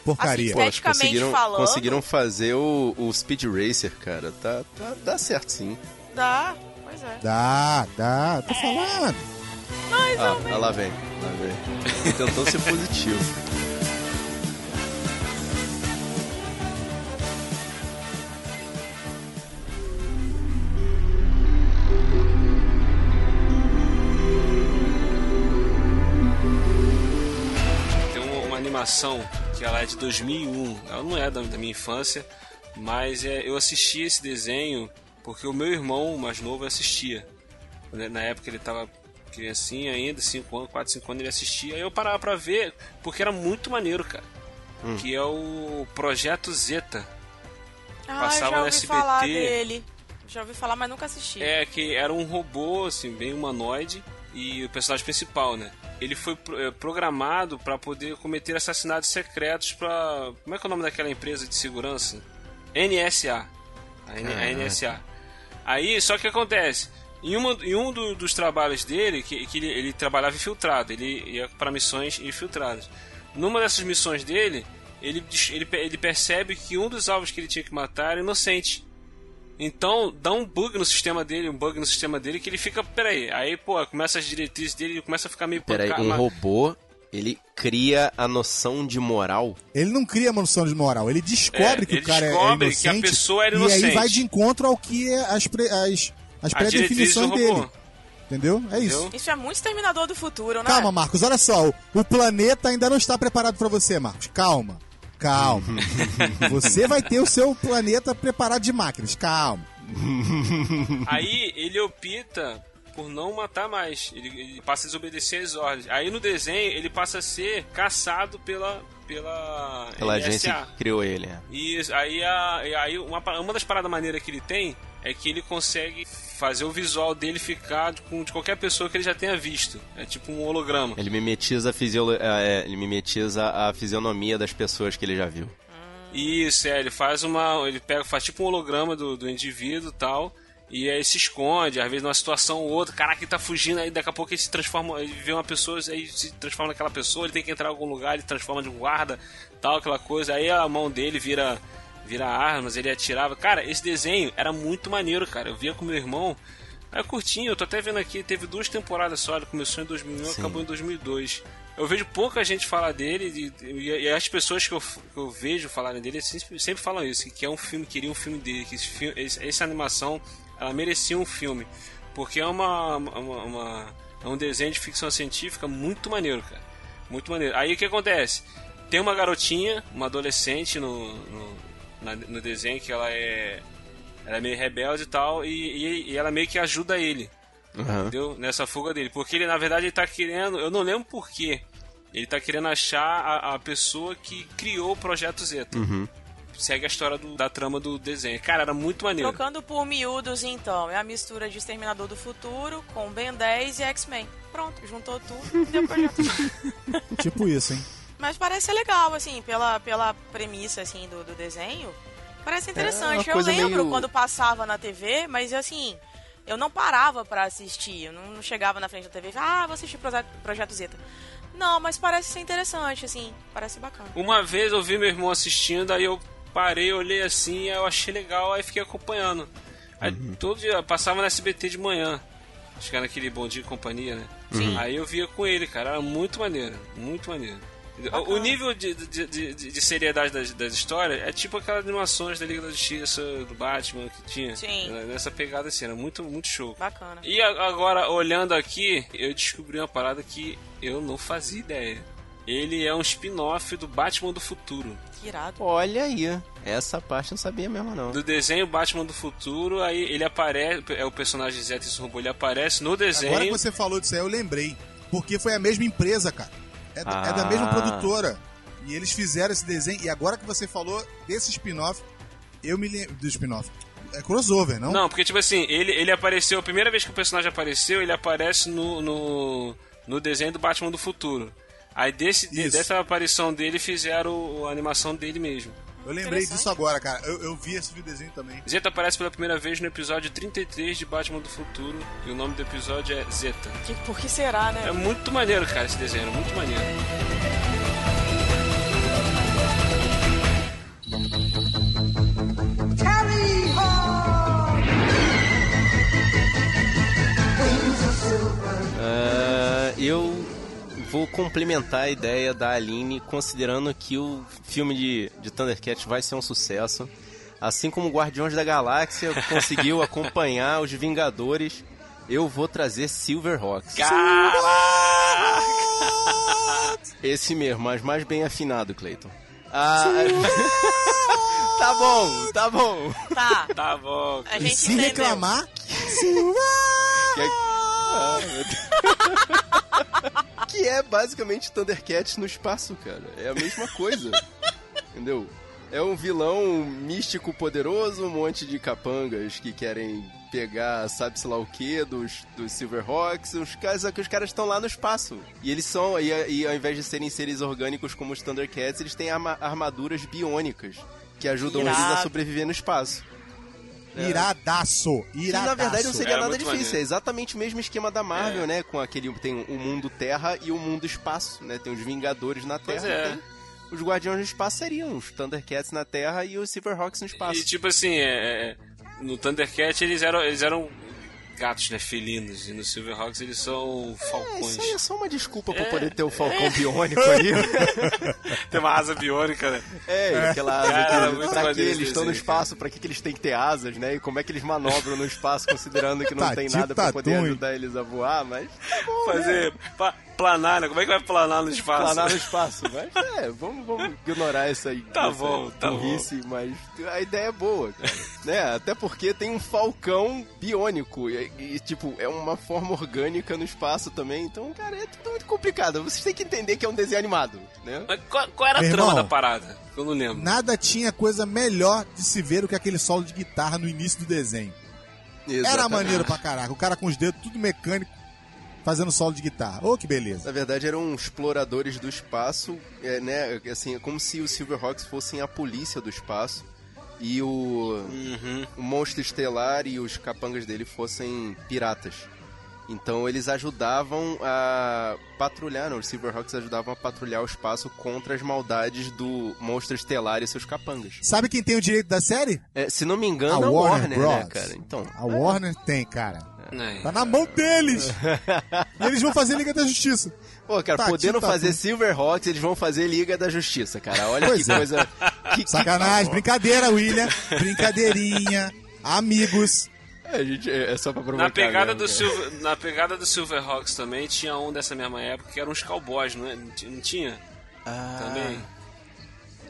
[SPEAKER 8] Porcaria.
[SPEAKER 4] Assim, esteticamente
[SPEAKER 5] conseguiram,
[SPEAKER 4] falando-
[SPEAKER 5] conseguiram fazer o, o Speed Racer, cara. Tá, tá, dá certo sim.
[SPEAKER 4] Dá, pois é.
[SPEAKER 8] Dá, dá. Tô falando.
[SPEAKER 4] Mais
[SPEAKER 5] Ah,
[SPEAKER 4] ou menos.
[SPEAKER 5] ah, lá vem, lá vem. Tentou ser positivo.
[SPEAKER 3] Animação que ela é de 2001. Ela não é da, minha infância, mas é, eu assisti esse desenho porque o meu irmão mais novo assistia. Na época ele tava criancinha ainda, 5 anos, 4, 5 anos ele assistia. Aí eu parava pra ver, porque era muito maneiro, cara. Que é o Projeto Zeta.
[SPEAKER 4] Ah,
[SPEAKER 3] Passava
[SPEAKER 4] já
[SPEAKER 3] no
[SPEAKER 4] ouvi
[SPEAKER 3] SBT.
[SPEAKER 4] falar dele. Já ouvi falar, mas nunca assisti.
[SPEAKER 3] É, que era um robô, assim, bem humanoide. E o personagem principal, né? Ele foi eh, programado para poder cometer assassinatos secretos pra. Como é que é o nome daquela empresa de segurança? NSA. A, N- a NSA. Aí, só que acontece. Em, uma, em um do- dos trabalhos dele, que, que ele, ele trabalhava infiltrado, ele ia para missões infiltradas. Numa dessas missões dele, ele, ele, ele percebe que um dos alvos que ele tinha que matar era inocente. Então, dá um bug no sistema dele, um bug no sistema dele, que ele fica, peraí, aí, pô, começa as diretrizes dele, ele começa a ficar meio
[SPEAKER 5] Peraí, um
[SPEAKER 3] ma-
[SPEAKER 5] robô, ele cria a noção de moral.
[SPEAKER 8] Ele não cria uma noção de moral, ele descobre
[SPEAKER 3] É,
[SPEAKER 8] que
[SPEAKER 3] ele
[SPEAKER 8] o cara é
[SPEAKER 3] descobre
[SPEAKER 8] inocente.
[SPEAKER 3] que a pessoa era
[SPEAKER 8] E aí
[SPEAKER 3] inocente.
[SPEAKER 8] vai de encontro ao que é as, pre- as, as
[SPEAKER 3] a
[SPEAKER 8] pré-definições dele. Entendeu? É isso.
[SPEAKER 4] Isso é muito Exterminador do Futuro, né?
[SPEAKER 8] Calma, Marcos, olha só. O, o planeta ainda não está preparado pra você, Marcos. Calma. Calma. Você vai ter o seu planeta preparado de máquinas, calma.
[SPEAKER 3] Aí ele opta por não matar mais. Ele, ele passa a desobedecer as ordens. Aí no desenho ele passa a ser caçado pela. Pela,
[SPEAKER 5] Pela
[SPEAKER 3] NSA.
[SPEAKER 5] agência que criou ele. é.
[SPEAKER 3] Isso, aí, a, e aí uma, uma das paradas maneiras que ele tem é que ele consegue fazer o visual dele ficar de, com, de qualquer pessoa que ele já tenha visto. É tipo um holograma.
[SPEAKER 5] Ele mimetiza a, fisiolo... é, ele mimetiza a fisionomia das pessoas que ele já viu.
[SPEAKER 3] Isso, é, ele faz uma. Ele pega, faz tipo um holograma do, do indivíduo e tal. E aí se esconde, às vezes numa situação ou outra, caraca, ele tá fugindo, aí daqui a pouco ele se transforma, ele vê uma pessoa, aí se transforma naquela pessoa, ele tem que entrar em algum lugar, ele transforma de um guarda, tal, aquela coisa, aí a mão dele vira vira armas, ele atirava. Cara, esse desenho era muito maneiro, cara. Eu via com meu irmão. É curtinho, eu tô até vendo aqui, teve duas temporadas só, ele começou em 2001 e
[SPEAKER 5] Sim.
[SPEAKER 3] acabou em 2002. Eu vejo pouca gente falar dele e, e- e as pessoas que eu, que eu vejo falarem dele sempre, sempre falam isso, que é um filme, queria um filme dele, que esse filme, essa animação, ela merecia um filme, porque é uma, uma, uma- é um desenho de ficção científica muito maneiro, cara, muito maneiro. Aí o que acontece? Tem uma garotinha, uma adolescente no, no, na- no desenho que ela é, ela é meio rebelde e tal, e, e, e ela meio que ajuda ele
[SPEAKER 5] Aham.
[SPEAKER 3] entendeu? Nessa fuga dele. Porque ele, na verdade, ele tá querendo. Eu não lembro por quê. Ele tá querendo achar a, a pessoa que criou o Projeto Zeta.
[SPEAKER 5] Uhum.
[SPEAKER 3] Segue a história do- da trama do desenho. Cara, era muito maneiro.
[SPEAKER 4] Trocando por miúdos, então, é a mistura de Exterminador do Futuro com Ben 10 e X-Men. Pronto, juntou tudo e deu projeto.
[SPEAKER 8] Tipo isso, hein?
[SPEAKER 4] Mas parece ser legal, assim, pela, pela premissa, assim, do, do desenho. Parece interessante.
[SPEAKER 5] É
[SPEAKER 4] eu lembro
[SPEAKER 5] meio-
[SPEAKER 4] quando passava na TV, mas, assim, eu não parava pra assistir. Eu não, não chegava na frente da TV e falava, ah, vou assistir Proje- Projeto Zeta. Não, mas parece ser interessante, assim, parece bacana.
[SPEAKER 3] Uma vez eu vi meu irmão assistindo, aí eu parei, olhei assim, aí eu achei legal, aí fiquei acompanhando. Aí
[SPEAKER 5] Uhum.
[SPEAKER 3] todo dia passava no SBT de manhã. Acho que era naquele Bom Dia e Companhia, né?
[SPEAKER 5] Sim.
[SPEAKER 3] Aí eu via com ele, cara. Era muito maneiro. Muito maneiro. O nível de, de, de, de- de seriedade das, das histórias é tipo aquelas animações da Liga da Justiça, do Batman que tinha.
[SPEAKER 4] Sim.
[SPEAKER 3] Era Nessa pegada assim, era muito, muito show.
[SPEAKER 4] Bacana.
[SPEAKER 3] E agora, olhando aqui, eu descobri uma parada que eu não fazia ideia. Ele é um spin-off do Batman do Futuro.
[SPEAKER 4] Que irado.
[SPEAKER 5] Olha aí. Essa parte eu não sabia mesmo, não.
[SPEAKER 3] Do desenho Batman do Futuro, aí ele aparece, é o personagem Zeta Robô, ele aparece no desenho.
[SPEAKER 8] Agora que você falou disso aí, eu lembrei. Porque foi a mesma empresa, cara. É, da- é da
[SPEAKER 5] Ah.
[SPEAKER 8] mesma produtora. E eles fizeram esse desenho. E agora que você falou desse spin-off, eu me lembro. Do spin-off. É crossover, não?
[SPEAKER 3] Não, porque tipo assim, ele, ele apareceu, a primeira vez que o personagem apareceu, ele aparece no, no, no desenho do Batman do Futuro. Aí desse,
[SPEAKER 8] Isso.
[SPEAKER 3] dessa aparição dele fizeram a animação dele mesmo.
[SPEAKER 8] Eu lembrei disso agora, cara. Eu, eu vi esse desenho também.
[SPEAKER 3] Zeta aparece pela primeira vez no episódio 33 de Batman do Futuro e o nome do episódio é Zeta.
[SPEAKER 4] Que, por que será, né?
[SPEAKER 3] É muito maneiro, cara, esse desenho, é muito maneiro.
[SPEAKER 5] Ah, eu vou complementar a ideia da Aline, considerando que o filme de, de Thundercats vai ser um sucesso. Assim como Guardiões da Galáxia conseguiu acompanhar os Vingadores, eu vou trazer Silverhawks. Esse mesmo, mas mais bem afinado, Clayton. Ah, tá bom, tá bom.
[SPEAKER 4] Tá.
[SPEAKER 3] Tá bom.
[SPEAKER 4] A
[SPEAKER 8] E
[SPEAKER 4] gente
[SPEAKER 8] se
[SPEAKER 4] entendeu.
[SPEAKER 8] reclamar,
[SPEAKER 5] é, Ah, meu Deus. Que é basicamente Thundercats no espaço, cara. É a mesma coisa. Entendeu? É um vilão místico poderoso, um monte de capangas que querem pegar sabe-se lá o que dos, dos Silverhawks. Os caras, que os caras estão lá no espaço. E eles são, e, e ao invés de serem seres orgânicos como os Thundercats, eles têm arma- armaduras biônicas que ajudam eles a
[SPEAKER 4] Irado.
[SPEAKER 5] sobreviver no espaço. É.
[SPEAKER 8] iradaço.
[SPEAKER 5] Que
[SPEAKER 8] Iradaço.
[SPEAKER 5] na verdade não seria
[SPEAKER 3] Era
[SPEAKER 5] nada difícil,
[SPEAKER 3] maneiro.
[SPEAKER 5] é exatamente o mesmo esquema da Marvel,
[SPEAKER 3] É.
[SPEAKER 5] né? Com aquele. Tem o mundo Terra e o mundo Espaço, né? Tem os Vingadores na
[SPEAKER 3] Pois
[SPEAKER 5] Terra.
[SPEAKER 3] é.
[SPEAKER 5] tem Os Guardiões do Espaço seriam os Thundercats na Terra e os Silverhawks no espaço.
[SPEAKER 3] E tipo assim, é, é, no Thundercat eles eram, eles eram gatos, né? Felinos. E no Silverhawks eles são
[SPEAKER 5] É,
[SPEAKER 3] falcões.
[SPEAKER 5] isso aí é só uma desculpa pra
[SPEAKER 3] É.
[SPEAKER 5] poder ter o Falcão Biônico aí.
[SPEAKER 3] Tem uma asa biônica, né?
[SPEAKER 5] É, e aquela asa
[SPEAKER 3] Cara,
[SPEAKER 5] que, pra que eles estão no espaço, pra que, que eles têm que ter asas, né? E como é que eles manobram no espaço, considerando que não
[SPEAKER 8] Tá,
[SPEAKER 5] tem
[SPEAKER 8] tipo
[SPEAKER 5] nada pra poder
[SPEAKER 8] Tatum.
[SPEAKER 5] ajudar eles a voar, mas.
[SPEAKER 3] Fazer pa- planar, né? Como é que vai planar no espaço?
[SPEAKER 5] planar no espaço. Mas é, vamos, vamos ignorar isso aí.
[SPEAKER 3] Tá
[SPEAKER 5] essa
[SPEAKER 3] bom, tá
[SPEAKER 5] burrice, mas a ideia é boa, cara. né? Até porque tem um falcão biônico. E, e, tipo, é uma forma orgânica no espaço também. Então, cara, é tudo muito complicado. Vocês têm que entender que é um desenho animado, né?
[SPEAKER 3] Mas qual, qual era a trama
[SPEAKER 8] irmão.
[SPEAKER 3] da parada? Eu não lembro.
[SPEAKER 8] Nada tinha coisa melhor de se ver do que aquele solo de guitarra no início do desenho. Era
[SPEAKER 5] Exatamente.
[SPEAKER 8] maneiro pra caraca. O cara com os dedos tudo mecânico fazendo solo de guitarra. Ô, que beleza.
[SPEAKER 5] Na verdade, eram exploradores do espaço, é, né? Assim, é como se os Silverhawks fossem a polícia do espaço e o,
[SPEAKER 3] Uhum.
[SPEAKER 5] o monstro estelar e os capangas dele fossem piratas. Então eles ajudavam a patrulhar, não, os Silverhawks ajudavam a patrulhar o espaço contra as maldades do monstro estelar e seus capangas.
[SPEAKER 8] Sabe quem tem o direito da série?
[SPEAKER 5] É, se não me engano,
[SPEAKER 8] A
[SPEAKER 5] é a
[SPEAKER 8] Warner
[SPEAKER 5] Warner, né,
[SPEAKER 8] Bros.
[SPEAKER 5] cara? Então,
[SPEAKER 8] A Warner tem, cara.
[SPEAKER 3] Aí.
[SPEAKER 8] Tá na mão deles. e eles vão fazer Liga da Justiça.
[SPEAKER 5] pô, cara,
[SPEAKER 8] Tá,
[SPEAKER 5] podendo
[SPEAKER 8] tá,
[SPEAKER 5] fazer
[SPEAKER 8] tá.
[SPEAKER 5] Silverhawks, eles vão fazer Liga da Justiça, cara. Olha
[SPEAKER 8] Pois
[SPEAKER 5] que
[SPEAKER 8] é.
[SPEAKER 5] coisa. que- que-
[SPEAKER 8] Sacanagem, brincadeira, William. Brincadeirinha. Amigos.
[SPEAKER 5] A gente, é é só pra provocar
[SPEAKER 3] Na pegada,
[SPEAKER 5] mesmo,
[SPEAKER 3] do. Silver, na pegada do Silverhawks também tinha um dessa mesma época que eram os cowboys, não, é? não ti- não tinha?
[SPEAKER 5] Ah,
[SPEAKER 3] Também.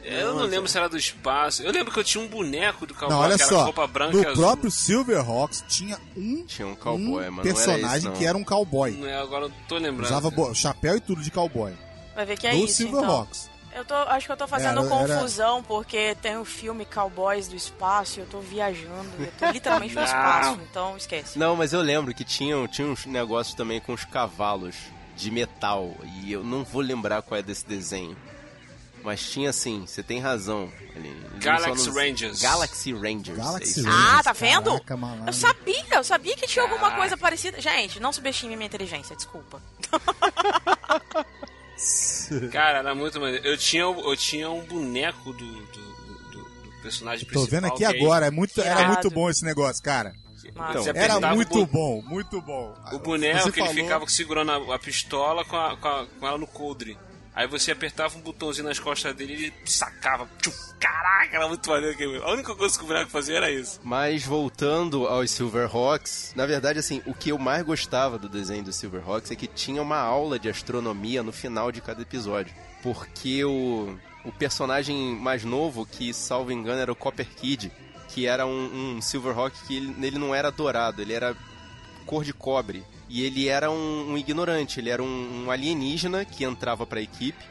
[SPEAKER 3] Eu não lembro se era do espaço. Eu lembro que eu tinha um boneco do cowboy,
[SPEAKER 8] Não, olha
[SPEAKER 3] que era
[SPEAKER 8] só.
[SPEAKER 3] roupa branca
[SPEAKER 8] No
[SPEAKER 3] e azul.
[SPEAKER 8] próprio Silverhawks tinha um,
[SPEAKER 5] Tinha um cowboy,
[SPEAKER 8] um
[SPEAKER 5] mas
[SPEAKER 8] personagem
[SPEAKER 5] não era isso, não.
[SPEAKER 8] que era um cowboy.
[SPEAKER 3] Não é, agora eu tô lembrando.
[SPEAKER 8] Usava chapéu e tudo de cowboy.
[SPEAKER 4] Vai ver que é
[SPEAKER 8] do
[SPEAKER 4] isso, então. Eu tô, acho que eu tô fazendo
[SPEAKER 8] Era- era-
[SPEAKER 4] confusão porque tem o filme Cowboys do Espaço e eu tô viajando. Eu tô literalmente no espaço, então esquece.
[SPEAKER 5] Não, mas eu lembro que tinha, tinha uns negócios também com os cavalos de metal. E eu não vou lembrar qual é desse desenho. Mas tinha sim, você tem razão. Ele-
[SPEAKER 3] Galaxy
[SPEAKER 5] nos-
[SPEAKER 3] Rangers.
[SPEAKER 5] Galaxy Rangers.
[SPEAKER 8] Galaxy
[SPEAKER 5] é isso.
[SPEAKER 8] Rangers.
[SPEAKER 4] Ah, tá vendo?
[SPEAKER 8] Caraca.
[SPEAKER 4] Eu sabia, eu sabia que tinha alguma coisa parecida. Gente, não subestime minha inteligência, desculpa.
[SPEAKER 3] Cara, era muito maneiro. Eu tinha, eu tinha um boneco do, do, do- do personagem
[SPEAKER 8] Tô
[SPEAKER 3] principal.
[SPEAKER 8] vendo aqui
[SPEAKER 3] aí
[SPEAKER 8] agora, é muito, era muito bom esse negócio, cara.
[SPEAKER 3] Você
[SPEAKER 8] Era muito bom, muito bom.
[SPEAKER 3] O boneco
[SPEAKER 8] Você
[SPEAKER 3] que ele
[SPEAKER 8] falou-
[SPEAKER 3] ficava segurando a, a pistola com, a- com, a- com ela no coldre. Aí você apertava um botãozinho nas costas dele e ele sacava. Tchuf, caraca, era muito maneiro. aquele- A única coisa que o boneco fazia era isso.
[SPEAKER 5] Mas voltando aos Silverhawks, na verdade, assim, o que eu mais gostava do desenho dos Silverhawks é que tinha uma aula de astronomia no final de cada episódio. Porque o, o personagem mais novo, que, salvo engano, era o Copper Kid, que era um, um Silverhawk que ele, ele não era dourado, ele era cor de cobre. E ele era um, um ignorante, ele era um, um alienígena que entrava pra equipe,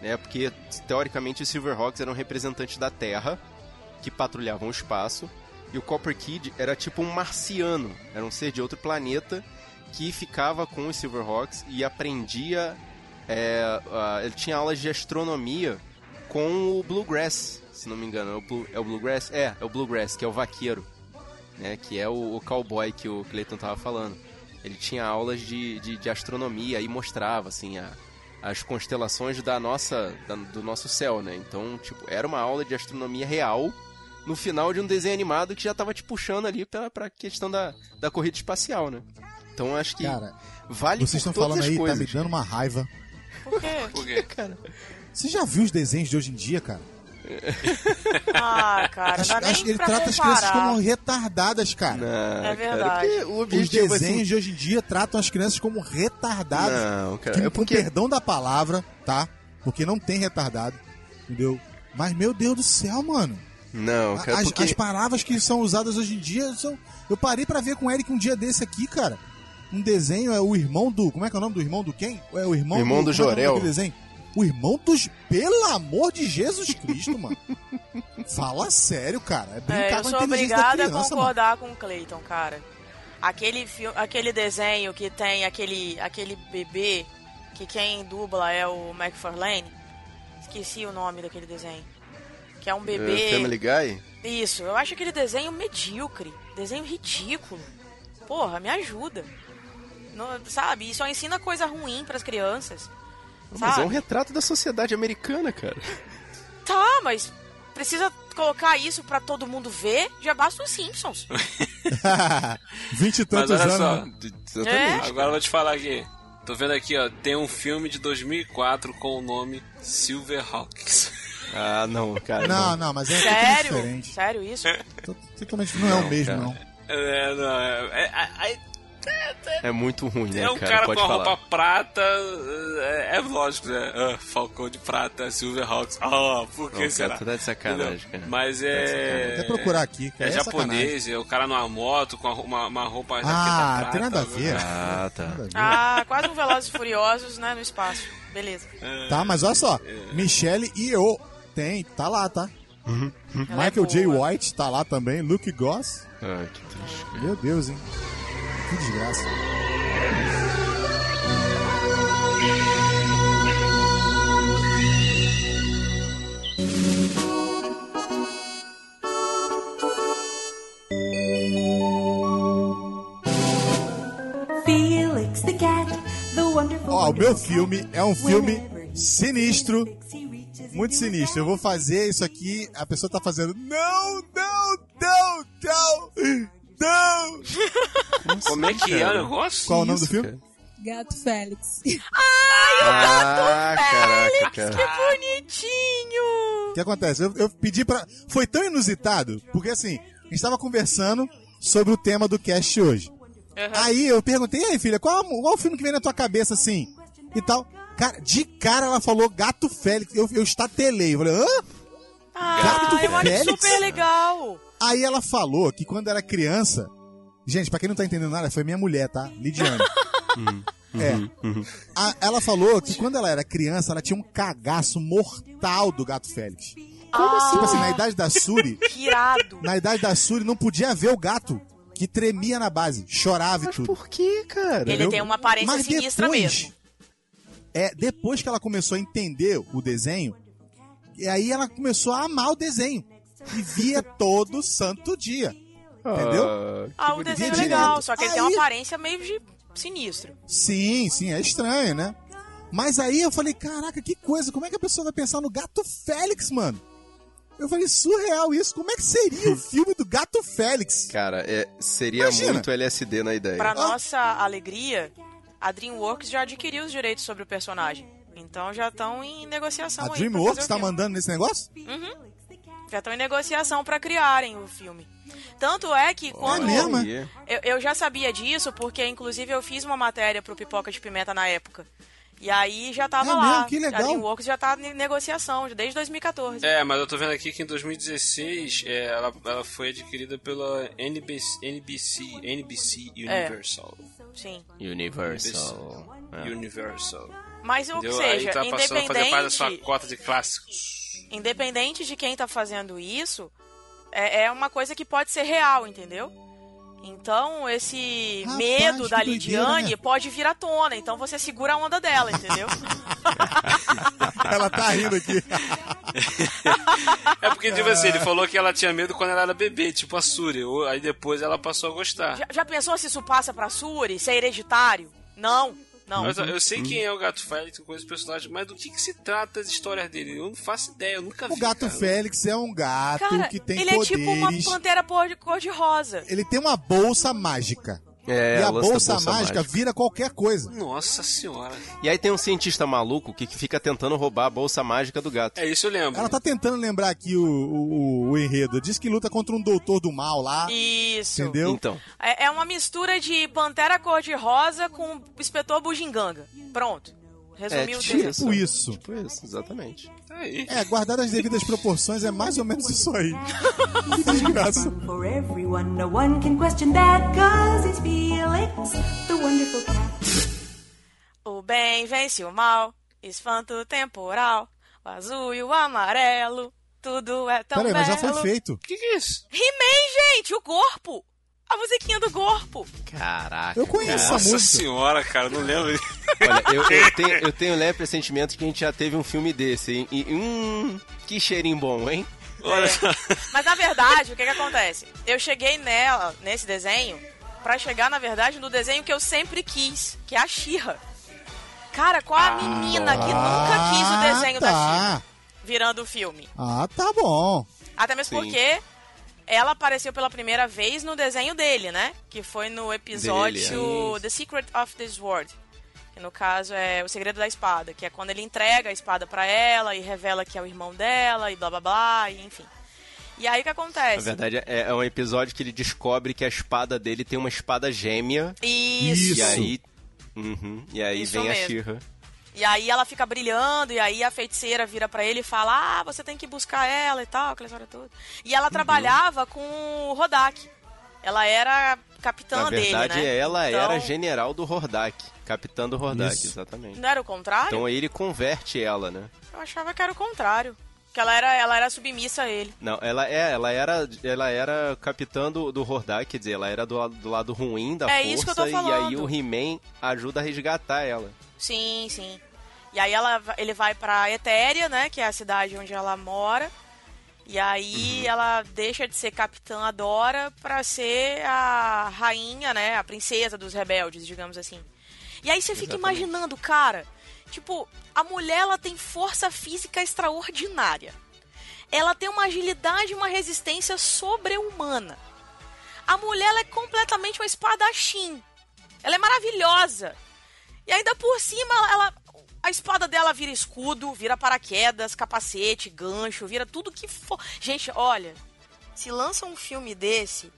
[SPEAKER 5] né? Porque, teoricamente, os Silverhawks eram representantes da Terra, que patrulhavam o espaço. E o Copper Kid era tipo um marciano, era um ser de outro planeta que ficava com os Silverhawks e aprendia. é, ah, ele tinha aulas de astronomia com o Bluegrass, se não me engano. É o, Blue- é o Bluegrass? É, é o Bluegrass, que é o vaqueiro, né? Que é o, o cowboy que o Clayton tava falando. Ele tinha aulas de, de, de astronomia e mostrava, assim, a, as constelações da nossa, da- do nosso céu, né? Então, tipo, era uma aula de astronomia real no final de um desenho animado que já tava te puxando ali pra, pra questão da, da corrida espacial, né? Então acho que
[SPEAKER 8] Cara,
[SPEAKER 5] vale
[SPEAKER 8] vocês
[SPEAKER 5] por
[SPEAKER 8] estão
[SPEAKER 5] todas
[SPEAKER 8] falando
[SPEAKER 5] as
[SPEAKER 8] aí,
[SPEAKER 5] coisas.
[SPEAKER 8] tá me dando uma raiva.
[SPEAKER 4] Por quê?
[SPEAKER 3] Por quê?
[SPEAKER 5] Cara,
[SPEAKER 8] Você já viu os desenhos de hoje em dia, cara?
[SPEAKER 4] Ah, cara,
[SPEAKER 8] Acho,
[SPEAKER 4] dá nem
[SPEAKER 8] acho que ele trata as
[SPEAKER 4] comparar.
[SPEAKER 8] crianças como retardadas, cara.
[SPEAKER 5] não,
[SPEAKER 4] É
[SPEAKER 5] cara,
[SPEAKER 4] verdade.
[SPEAKER 5] o
[SPEAKER 8] Os
[SPEAKER 5] objetivo
[SPEAKER 8] desenhos
[SPEAKER 5] assim,
[SPEAKER 8] de hoje em dia tratam as crianças como retardadas.
[SPEAKER 5] Não, cara,
[SPEAKER 8] que,
[SPEAKER 5] é
[SPEAKER 8] Com
[SPEAKER 5] porque
[SPEAKER 8] perdão da palavra, tá? Porque não tem retardado, entendeu? Mas, meu Deus do céu, mano.
[SPEAKER 5] não, cara,
[SPEAKER 8] as,
[SPEAKER 5] porque
[SPEAKER 8] as palavras que são usadas hoje em dia são. Eu parei pra ver com o Eric um dia desse aqui, cara. Um desenho é o irmão do. Como é que é o nome do irmão do quem? É o irmão,
[SPEAKER 5] Irmão do
[SPEAKER 8] como é que é o
[SPEAKER 5] Jorel.
[SPEAKER 8] desenho? O irmão dos. Pelo amor de Jesus Cristo, mano. Fala sério, cara. É
[SPEAKER 4] É,
[SPEAKER 8] brincar
[SPEAKER 4] eu
[SPEAKER 8] com a
[SPEAKER 4] sou
[SPEAKER 8] da
[SPEAKER 4] obrigada a
[SPEAKER 8] criança, mano.
[SPEAKER 4] concordar com o Clayton, cara. Aquele, filme, aquele desenho que tem aquele, aquele bebê que quem dubla é o McFarlane. Esqueci o nome daquele desenho. Que é um bebê.
[SPEAKER 5] é, Family Guy,
[SPEAKER 4] Isso, eu acho aquele desenho medíocre. Desenho ridículo. Porra, me ajuda. Não- sabe? E só ensina coisa ruim pras crianças.
[SPEAKER 5] Mas é
[SPEAKER 4] Sabe?
[SPEAKER 5] um retrato da sociedade americana, cara.
[SPEAKER 4] Tá, mas precisa colocar isso pra todo mundo ver? Já basta os Simpsons.
[SPEAKER 8] Vinte e
[SPEAKER 3] Mas
[SPEAKER 8] tantos
[SPEAKER 3] olha
[SPEAKER 8] anos.
[SPEAKER 3] só.
[SPEAKER 8] né?
[SPEAKER 5] Exatamente.
[SPEAKER 3] Agora eu vou te falar aqui. Tô vendo aqui, ó. Tem um filme de 2004 com o nome Silverhawks.
[SPEAKER 5] Ah, não, cara.
[SPEAKER 8] Não, não, mas é totalmente
[SPEAKER 4] Sério?
[SPEAKER 8] diferente.
[SPEAKER 4] Sério isso?
[SPEAKER 8] To- Totalmente não é o mesmo,
[SPEAKER 5] cara.
[SPEAKER 8] não.
[SPEAKER 3] É, não, é, é, é,
[SPEAKER 5] É muito ruim, né,
[SPEAKER 3] É um
[SPEAKER 5] cara?
[SPEAKER 3] cara, com a
[SPEAKER 5] falar.
[SPEAKER 3] roupa prata, é, é lógico, né? Ah, Falcão de prata, Silverhawks. Ah, por que
[SPEAKER 5] Não,
[SPEAKER 3] será?
[SPEAKER 5] tá de sacanagem, cara.
[SPEAKER 3] Mas
[SPEAKER 5] Tá sacanagem.
[SPEAKER 3] é.
[SPEAKER 8] Até procurar aqui, cara.
[SPEAKER 3] É
[SPEAKER 8] É
[SPEAKER 3] japonês, é o cara numa moto com uma, uma roupa
[SPEAKER 8] Ah,
[SPEAKER 3] prata,
[SPEAKER 8] tem nada a ver.
[SPEAKER 5] Ah, tá.
[SPEAKER 4] Ah, quase um Velozes e Furiosos, né, no espaço. Beleza.
[SPEAKER 8] Tá, mas olha só. Michelle e eu. Tem, tá lá, tá?
[SPEAKER 5] Uhum.
[SPEAKER 4] Ela é
[SPEAKER 8] Michael J. White tá lá também. Luke Goss.
[SPEAKER 5] Ah, que triste.
[SPEAKER 8] Meu Deus, hein? Que desgraça.
[SPEAKER 11] Felix the cat, the wonderful.
[SPEAKER 8] Ó, o meu filme é um filme sinistro. Muito sinistro. Eu vou fazer isso aqui, a pessoa tá fazendo. Não, não, não, não, não.
[SPEAKER 3] Como é que é o negócio?
[SPEAKER 8] Qual o nome do filme?
[SPEAKER 12] Gato Félix.
[SPEAKER 5] Ah, caraca, cara.
[SPEAKER 4] Que bonitinho!
[SPEAKER 8] O que acontece? Eu, eu pedi pra. Foi tão inusitado, porque assim, a gente tava conversando sobre o tema do cast hoje.
[SPEAKER 4] Uhum.
[SPEAKER 8] Aí eu perguntei, e aí, filha, qual, qual o filme que vem na tua cabeça assim? E tal. Cara, de cara ela falou Gato Félix. Eu, eu estatelei. Eu falei, hã?
[SPEAKER 4] Ah,
[SPEAKER 8] Gato
[SPEAKER 4] eu acho
[SPEAKER 8] Félix?
[SPEAKER 4] super legal.
[SPEAKER 8] Aí ela falou que quando era criança. Gente, pra quem não tá entendendo nada, foi minha mulher, tá? Lidiane. É. A- ela falou que quando ela era criança, ela tinha um cagaço mortal do gato Félix.
[SPEAKER 4] Como assim?
[SPEAKER 8] Tipo assim, na idade da Suri,
[SPEAKER 4] Que irado.
[SPEAKER 8] na idade da Suri, não podia ver o gato que tremia na base, chorava e tudo.
[SPEAKER 5] Por que, cara?
[SPEAKER 4] Ele tem uma aparência
[SPEAKER 8] Mas
[SPEAKER 4] sinistra
[SPEAKER 8] depois,
[SPEAKER 4] mesmo.
[SPEAKER 8] É, depois que ela começou a entender o desenho, e aí ela começou a amar o desenho. E via todo santo dia. Entendeu?
[SPEAKER 4] Ah, o desenho é
[SPEAKER 8] Direto.
[SPEAKER 4] legal, só que ele tem uma
[SPEAKER 8] Aí-
[SPEAKER 4] aparência meio de sinistro.
[SPEAKER 8] Sim, sim, é estranho, né? Mas aí eu falei, caraca, que coisa, como é que a pessoa vai pensar no Gato Félix, mano? Eu falei, surreal isso, como é que seria o filme do Gato Félix?
[SPEAKER 5] Cara, é, seria
[SPEAKER 8] Imagina.
[SPEAKER 5] muito LSD na ideia.
[SPEAKER 4] Pra nossa alegria, a DreamWorks já adquiriu os direitos sobre o personagem. Então já estão em negociação
[SPEAKER 8] A
[SPEAKER 4] aí
[SPEAKER 8] DreamWorks tá mandando nesse negócio?
[SPEAKER 4] Já estão em negociação pra criarem o filme. Tanto é que quando.
[SPEAKER 8] mesmo,
[SPEAKER 5] Aí,
[SPEAKER 4] Eu, eu já sabia disso, porque inclusive eu fiz uma matéria pro Pipoca de Pimenta na época. E aí já tava
[SPEAKER 8] É
[SPEAKER 4] lá.
[SPEAKER 8] mesmo? Que legal.
[SPEAKER 4] A DreamWorks já tá em negociação, desde 2014.
[SPEAKER 3] É, mas eu tô vendo aqui que em 2016 é, ela, ela foi adquirida pela NBC, NBC, NBC Universal.
[SPEAKER 4] Sim.
[SPEAKER 5] Universal. É.
[SPEAKER 3] Universal.
[SPEAKER 4] Mas o que seja,
[SPEAKER 3] Aí tá passando a fazer parte da sua cota de clássicos.
[SPEAKER 4] Independente de quem tá fazendo isso, é, é uma coisa que pode ser real, entendeu? Então, esse
[SPEAKER 8] Rapaz,
[SPEAKER 4] medo da
[SPEAKER 8] doideira,
[SPEAKER 4] Lidiane
[SPEAKER 8] né?
[SPEAKER 4] pode vir à tona. Então você segura a onda dela, entendeu?
[SPEAKER 8] Ela tá rindo aqui.
[SPEAKER 3] É porque, tipo assim, ele falou que ela tinha medo quando ela era bebê, tipo a Suri. Aí depois ela passou a gostar.
[SPEAKER 4] já, já pensou se isso passa pra Suri? Se é hereditário? Não, não.
[SPEAKER 3] Mas eu- eu sei quem é o Gato Félix, eu conheço o personagem, mas do que, que se trata as histórias dele? Eu não faço ideia, eu nunca vi.
[SPEAKER 8] O Gato
[SPEAKER 3] cara.
[SPEAKER 8] Félix é um gato
[SPEAKER 4] Cara,
[SPEAKER 8] que tem
[SPEAKER 4] ele é
[SPEAKER 8] poderes.
[SPEAKER 4] tipo uma pantera cor- cor-de-rosa.
[SPEAKER 8] Ele tem uma bolsa mágica.
[SPEAKER 5] É,
[SPEAKER 8] e a
[SPEAKER 5] o
[SPEAKER 8] bolsa,
[SPEAKER 5] bolsa
[SPEAKER 8] mágica,
[SPEAKER 5] mágica.
[SPEAKER 8] vira qualquer coisa.
[SPEAKER 3] Nossa senhora.
[SPEAKER 5] E aí tem um cientista maluco que fica tentando roubar a bolsa mágica do gato.
[SPEAKER 3] É isso eu lembro.
[SPEAKER 8] Ela tá tentando lembrar aqui o, o, o enredo. Diz que luta contra um doutor do mal lá.
[SPEAKER 4] Isso.
[SPEAKER 8] Entendeu?
[SPEAKER 5] Então,
[SPEAKER 4] É, é uma mistura de pantera cor-de-rosa com inspetor bugiganga. Pronto.
[SPEAKER 5] É
[SPEAKER 4] Resumiu o
[SPEAKER 5] tipo isso.
[SPEAKER 8] isso.
[SPEAKER 5] Tipo isso, exatamente.
[SPEAKER 3] Tá aí.
[SPEAKER 8] É, guardado as devidas proporções, é mais ou menos isso aí. desgraça.
[SPEAKER 11] For everyone, no one can question that, cause it's Felix, the wonderful cat.
[SPEAKER 4] O bem vence o mal, espanto temporal, o azul e o amarelo, tudo é tão
[SPEAKER 8] Peraí, mas já
[SPEAKER 4] belo.
[SPEAKER 8] foi feito.
[SPEAKER 3] O que, que é isso?
[SPEAKER 4] He-Man, gente, o corpo! A musiquinha do corpo.
[SPEAKER 5] Caraca.
[SPEAKER 8] Eu conheço essa
[SPEAKER 3] Nossa
[SPEAKER 8] música.
[SPEAKER 3] senhora, cara, não lembro.
[SPEAKER 5] Olha, eu, eu tenho, eu tenho leve pressentimento que a gente já teve um filme desse, hein? E, hum, que cheirinho bom, hein?
[SPEAKER 3] Olha só.
[SPEAKER 4] Mas na verdade, o que que acontece? Eu cheguei nela, nesse desenho, pra chegar, na verdade, no desenho que eu sempre quis, que é a Xirra. Cara, qual a menina que nunca quis o desenho da Xirra
[SPEAKER 8] tá.
[SPEAKER 4] virando o filme?
[SPEAKER 8] Ah, tá bom.
[SPEAKER 4] Até mesmo
[SPEAKER 5] Sim.
[SPEAKER 4] porque ela apareceu pela primeira vez no desenho dele, né? Que foi no episódio
[SPEAKER 5] Dele,
[SPEAKER 4] The Secret of the Sword. Que no caso é O Segredo da Espada, que é quando ele entrega a espada pra ela e revela que é o irmão dela e blá blá blá, e enfim. E aí o que
[SPEAKER 5] Na
[SPEAKER 4] acontece?
[SPEAKER 5] verdade, é, é um episódio que ele descobre que a espada dele tem uma espada gêmea.
[SPEAKER 4] Isso.
[SPEAKER 5] E aí. Uhum, e aí
[SPEAKER 4] Isso
[SPEAKER 5] vem a
[SPEAKER 4] mesmo.
[SPEAKER 5] Shira.
[SPEAKER 4] E aí ela fica brilhando, e aí a feiticeira vira pra ele e fala: Ah, você tem que buscar ela e tal, aquela história toda. E ela trabalhava com o Rodak. Ela era capitã
[SPEAKER 5] Na verdade,
[SPEAKER 4] dele, né?
[SPEAKER 5] ela
[SPEAKER 4] Então,
[SPEAKER 5] era general do Hordak. Capitã do Hordak,
[SPEAKER 8] Isso.
[SPEAKER 5] exatamente.
[SPEAKER 4] Não era o contrário?
[SPEAKER 5] Então ele converte ela, né?
[SPEAKER 4] Eu achava que era o contrário. Que ela era, ela era submissa a ele.
[SPEAKER 5] Não, ela é, ela era, ela era capitã do, do Hordak, quer dizer, ela era do, lado- do lado ruim da
[SPEAKER 4] É
[SPEAKER 5] força
[SPEAKER 4] isso que eu tô
[SPEAKER 5] e
[SPEAKER 4] falando.
[SPEAKER 5] aí o He-Man ajuda a resgatar ela.
[SPEAKER 4] Sim, sim. E aí ela, ele vai pra Etéria, né? Que é a cidade onde ela mora. E aí
[SPEAKER 5] Uhum.
[SPEAKER 4] ela deixa de ser capitã Adora pra ser a rainha, né? A princesa dos rebeldes, digamos assim. E aí você fica
[SPEAKER 5] Exatamente.
[SPEAKER 4] imaginando, cara, tipo, a mulher ela tem força física extraordinária. Ela tem uma agilidade e uma resistência sobre-humana. A mulher ela é completamente uma espadachim. Ela é maravilhosa. E ainda por cima, ela, a espada dela vira escudo, vira paraquedas, capacete, gancho, vira tudo que for. Gente, olha, se lança um filme desse,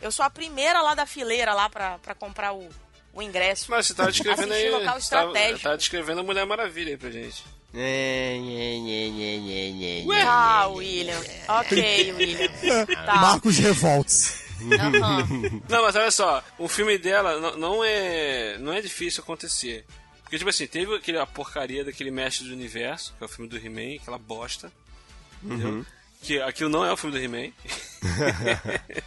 [SPEAKER 4] eu sou a primeira lá da fileira lá pra, pra comprar o, o ingresso.
[SPEAKER 3] Mas você tá descrevendo aí.
[SPEAKER 4] Local
[SPEAKER 3] você tá,
[SPEAKER 4] estratégico.
[SPEAKER 3] tá descrevendo a Mulher Maravilha aí pra gente.
[SPEAKER 5] É, é, é, é, é, é, é.
[SPEAKER 4] Ah, William. Ok, William. Tá.
[SPEAKER 8] Marcos Revolts.
[SPEAKER 4] Aham.
[SPEAKER 3] Não, mas olha só, o filme dela não, não é não é difícil acontecer. Porque, tipo assim, teve aquele, a porcaria daquele Mestre do Universo, que é o filme do He-Man, aquela bosta. Entendeu?
[SPEAKER 5] Uhum.
[SPEAKER 3] Que aquilo não é o filme do He-Man.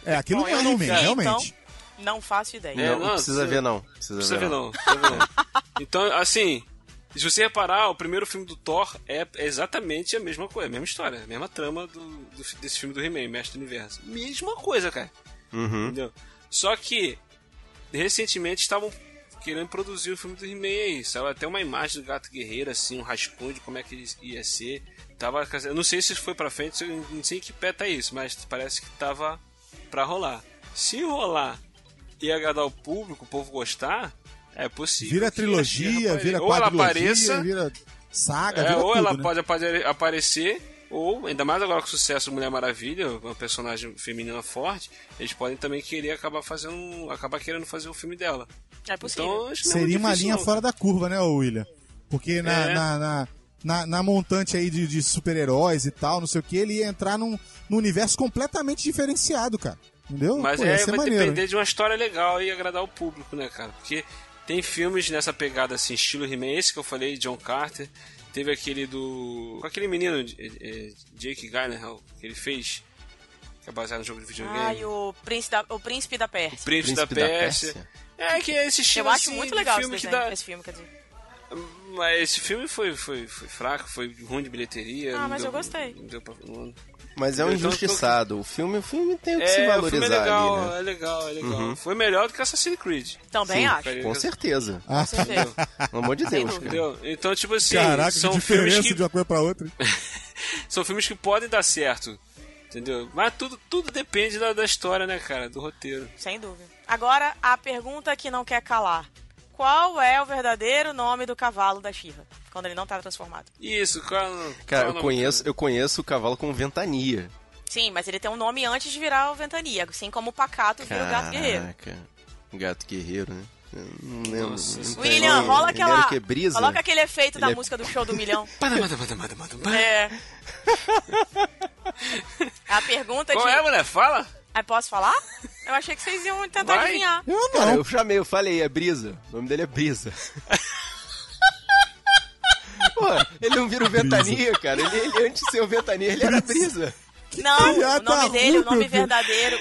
[SPEAKER 8] É, aquilo
[SPEAKER 4] Bom,
[SPEAKER 8] não é
[SPEAKER 4] não
[SPEAKER 8] He-Man,
[SPEAKER 4] vi,
[SPEAKER 8] realmente.
[SPEAKER 4] então não faço ideia.
[SPEAKER 3] É,
[SPEAKER 5] Não,
[SPEAKER 3] não,
[SPEAKER 5] precisa ver não. Precisa,
[SPEAKER 3] Precisa
[SPEAKER 5] ver
[SPEAKER 3] ver não. precisa ver não. Então, assim, se você reparar, o primeiro filme do Thor é exatamente a mesma coisa, a mesma história, a mesma trama do, do- desse filme do He-Man, Mestre do Universo. Mesma coisa, cara.
[SPEAKER 5] Uhum.
[SPEAKER 3] Entendeu? Só que, recentemente estavam querendo produzir o filme do He-Man aí. Saiu até uma imagem do Gato Guerreiro, assim, um rascunho de como é que ele ia ser. Tava, eu não sei se foi pra frente, não sei em que pé tá isso, mas parece que tava pra rolar. Se rolar e agradar o público, o povo gostar, é possível.
[SPEAKER 8] Vira trilogia, vira quadrilogia,
[SPEAKER 3] apareça,
[SPEAKER 8] vira saga,
[SPEAKER 3] é,
[SPEAKER 8] vira
[SPEAKER 3] ou
[SPEAKER 8] tudo,
[SPEAKER 3] ela
[SPEAKER 8] né?
[SPEAKER 3] pode apare- aparecer, ou, ainda mais agora com o sucesso do Mulher Maravilha, uma personagem feminina forte, eles podem também querer acabar fazendo. um- acabar querendo fazer o filme dela.
[SPEAKER 4] É possível.
[SPEAKER 3] Então, acho que não é
[SPEAKER 8] Seria uma linha
[SPEAKER 3] não.
[SPEAKER 8] fora da curva, né, William? Porque na,
[SPEAKER 3] É.
[SPEAKER 8] na, na, na, na montante aí de, de super-heróis e tal, não sei o que, ele ia entrar num, num universo completamente diferenciado, cara. Entendeu?
[SPEAKER 3] Mas
[SPEAKER 8] Pô,
[SPEAKER 3] é, vai
[SPEAKER 8] maneiro,
[SPEAKER 3] depender
[SPEAKER 8] hein?
[SPEAKER 3] de uma história legal e agradar o público, né, cara? Porque tem filmes nessa pegada assim, estilo He-Man, esse que eu falei, John Carter. Teve aquele do. Com aquele menino, eh, Jake Gyllenhaal, que ele fez, que é baseado no jogo de videogame.
[SPEAKER 4] Ai, o príncipe da, o príncipe da Pérsia.
[SPEAKER 3] Príncipe, da,
[SPEAKER 5] Príncipe da
[SPEAKER 3] Pérsia.
[SPEAKER 5] Pérsia.
[SPEAKER 3] É, que é esse estilo
[SPEAKER 4] Eu acho
[SPEAKER 3] assim,
[SPEAKER 4] muito legal esse, desenho,
[SPEAKER 3] dá.
[SPEAKER 4] esse filme, quer dizer.
[SPEAKER 3] Mas esse filme foi, foi, foi fraco, foi ruim de bilheteria.
[SPEAKER 4] Ah, mas
[SPEAKER 3] deu-
[SPEAKER 4] eu gostei.
[SPEAKER 3] não deu pra- não-
[SPEAKER 5] Mas é um
[SPEAKER 3] Então,
[SPEAKER 5] injustiçado. O filme, o filme tem o que se
[SPEAKER 3] É, o
[SPEAKER 5] valorizar
[SPEAKER 3] filme é legal,
[SPEAKER 5] ali, né?
[SPEAKER 3] é legal, é legal.
[SPEAKER 5] Uhum.
[SPEAKER 3] Foi melhor do que Assassin's Creed.
[SPEAKER 4] Também
[SPEAKER 5] Sim,
[SPEAKER 4] acho.
[SPEAKER 5] Com certeza.
[SPEAKER 8] Ah,
[SPEAKER 4] certeza.
[SPEAKER 5] Pelo amor de Deus.
[SPEAKER 3] Entendeu? Então, tipo assim,
[SPEAKER 8] Caraca, que
[SPEAKER 3] são filmes
[SPEAKER 8] diferença
[SPEAKER 3] que
[SPEAKER 8] de uma coisa pra outra.
[SPEAKER 3] são filmes que podem dar certo. Entendeu? Mas tudo, tudo depende da, da história, né, cara? Do roteiro.
[SPEAKER 4] Sem dúvida. Agora, a pergunta que não quer calar. Qual é o verdadeiro nome do cavalo da Shiva quando ele não tá transformado?
[SPEAKER 3] Isso, qual, qual
[SPEAKER 5] Cara,
[SPEAKER 3] é o
[SPEAKER 5] eu conheço, eu conheço o cavalo com ventania.
[SPEAKER 4] Sim, mas ele tem um nome antes de virar o Ventania, assim como o Pacato vira o Gato Guerreiro.
[SPEAKER 5] Caraca. Gato guerreiro, né? Eu não lembro.
[SPEAKER 3] Nossa,
[SPEAKER 5] não
[SPEAKER 4] William,
[SPEAKER 5] tem-
[SPEAKER 4] rola aquela.
[SPEAKER 5] quê? Brisa?
[SPEAKER 4] Coloca aquele efeito da
[SPEAKER 5] Ele é-
[SPEAKER 4] música do show do milhão. É. A pergunta
[SPEAKER 3] Qual
[SPEAKER 4] de.
[SPEAKER 3] é, mulher? Fala!
[SPEAKER 4] Aí posso falar? Eu achei que vocês iam tentar
[SPEAKER 3] Vai.
[SPEAKER 4] adivinhar.
[SPEAKER 8] Eu
[SPEAKER 5] Cara,
[SPEAKER 8] não.
[SPEAKER 5] eu chamei, eu falei, é Brisa. O nome dele é Brisa. Pô, ele não vira o Ventania, cara. Ele, ele antes de ser o Ventania, ele era Brisa.
[SPEAKER 4] Não, o nome dele, o nome verdadeiro.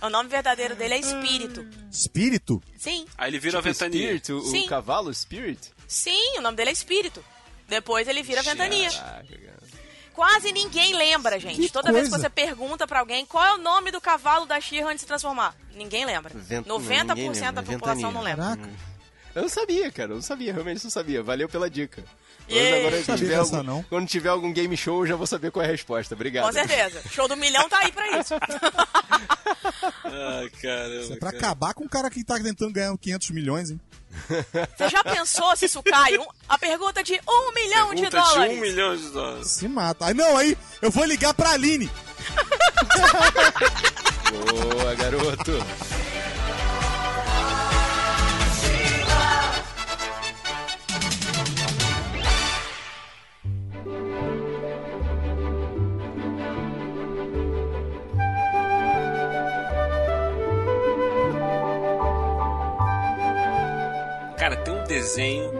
[SPEAKER 4] O nome verdadeiro dele é Espírito.
[SPEAKER 8] Espírito?
[SPEAKER 4] Sim,
[SPEAKER 3] Aí ele vira
[SPEAKER 5] Tipo,
[SPEAKER 3] a ventania.
[SPEAKER 5] Spirit, o, o
[SPEAKER 4] Sim.
[SPEAKER 5] cavalo Spirit?
[SPEAKER 4] sim, o nome dele é Espírito. Depois ele vira Ventania.
[SPEAKER 5] Caraca, cara.
[SPEAKER 4] Quase ninguém lembra, gente.
[SPEAKER 8] Que
[SPEAKER 4] Toda vez que
[SPEAKER 8] coisa.
[SPEAKER 4] você pergunta pra alguém qual é o nome do cavalo da Shira antes de se transformar, ninguém lembra.
[SPEAKER 5] Vent-
[SPEAKER 4] 90%
[SPEAKER 5] ninguém lembra,
[SPEAKER 4] da população não lembra.
[SPEAKER 8] Caraca.
[SPEAKER 5] Eu não sabia, cara. Eu não sabia, realmente não sabia. Valeu pela dica. Agora,
[SPEAKER 8] Sabia
[SPEAKER 5] tiver algum-
[SPEAKER 8] não.
[SPEAKER 5] quando tiver algum game show, eu já vou saber qual é a resposta. Obrigado.
[SPEAKER 4] Com certeza. Show do milhão tá aí pra isso.
[SPEAKER 3] Ah, caramba.
[SPEAKER 8] Isso é pra
[SPEAKER 3] cara.
[SPEAKER 8] acabar com o cara que tá tentando ganhar 500 milhões, hein?
[SPEAKER 4] Você já pensou se isso cai? Um- a pergunta de um milhão de
[SPEAKER 3] Pergunta de
[SPEAKER 4] dólares.
[SPEAKER 3] um milhão de dólares.
[SPEAKER 8] Se mata. Aí não, aí eu vou ligar pra Aline.
[SPEAKER 5] Boa, garoto.
[SPEAKER 3] Desenho,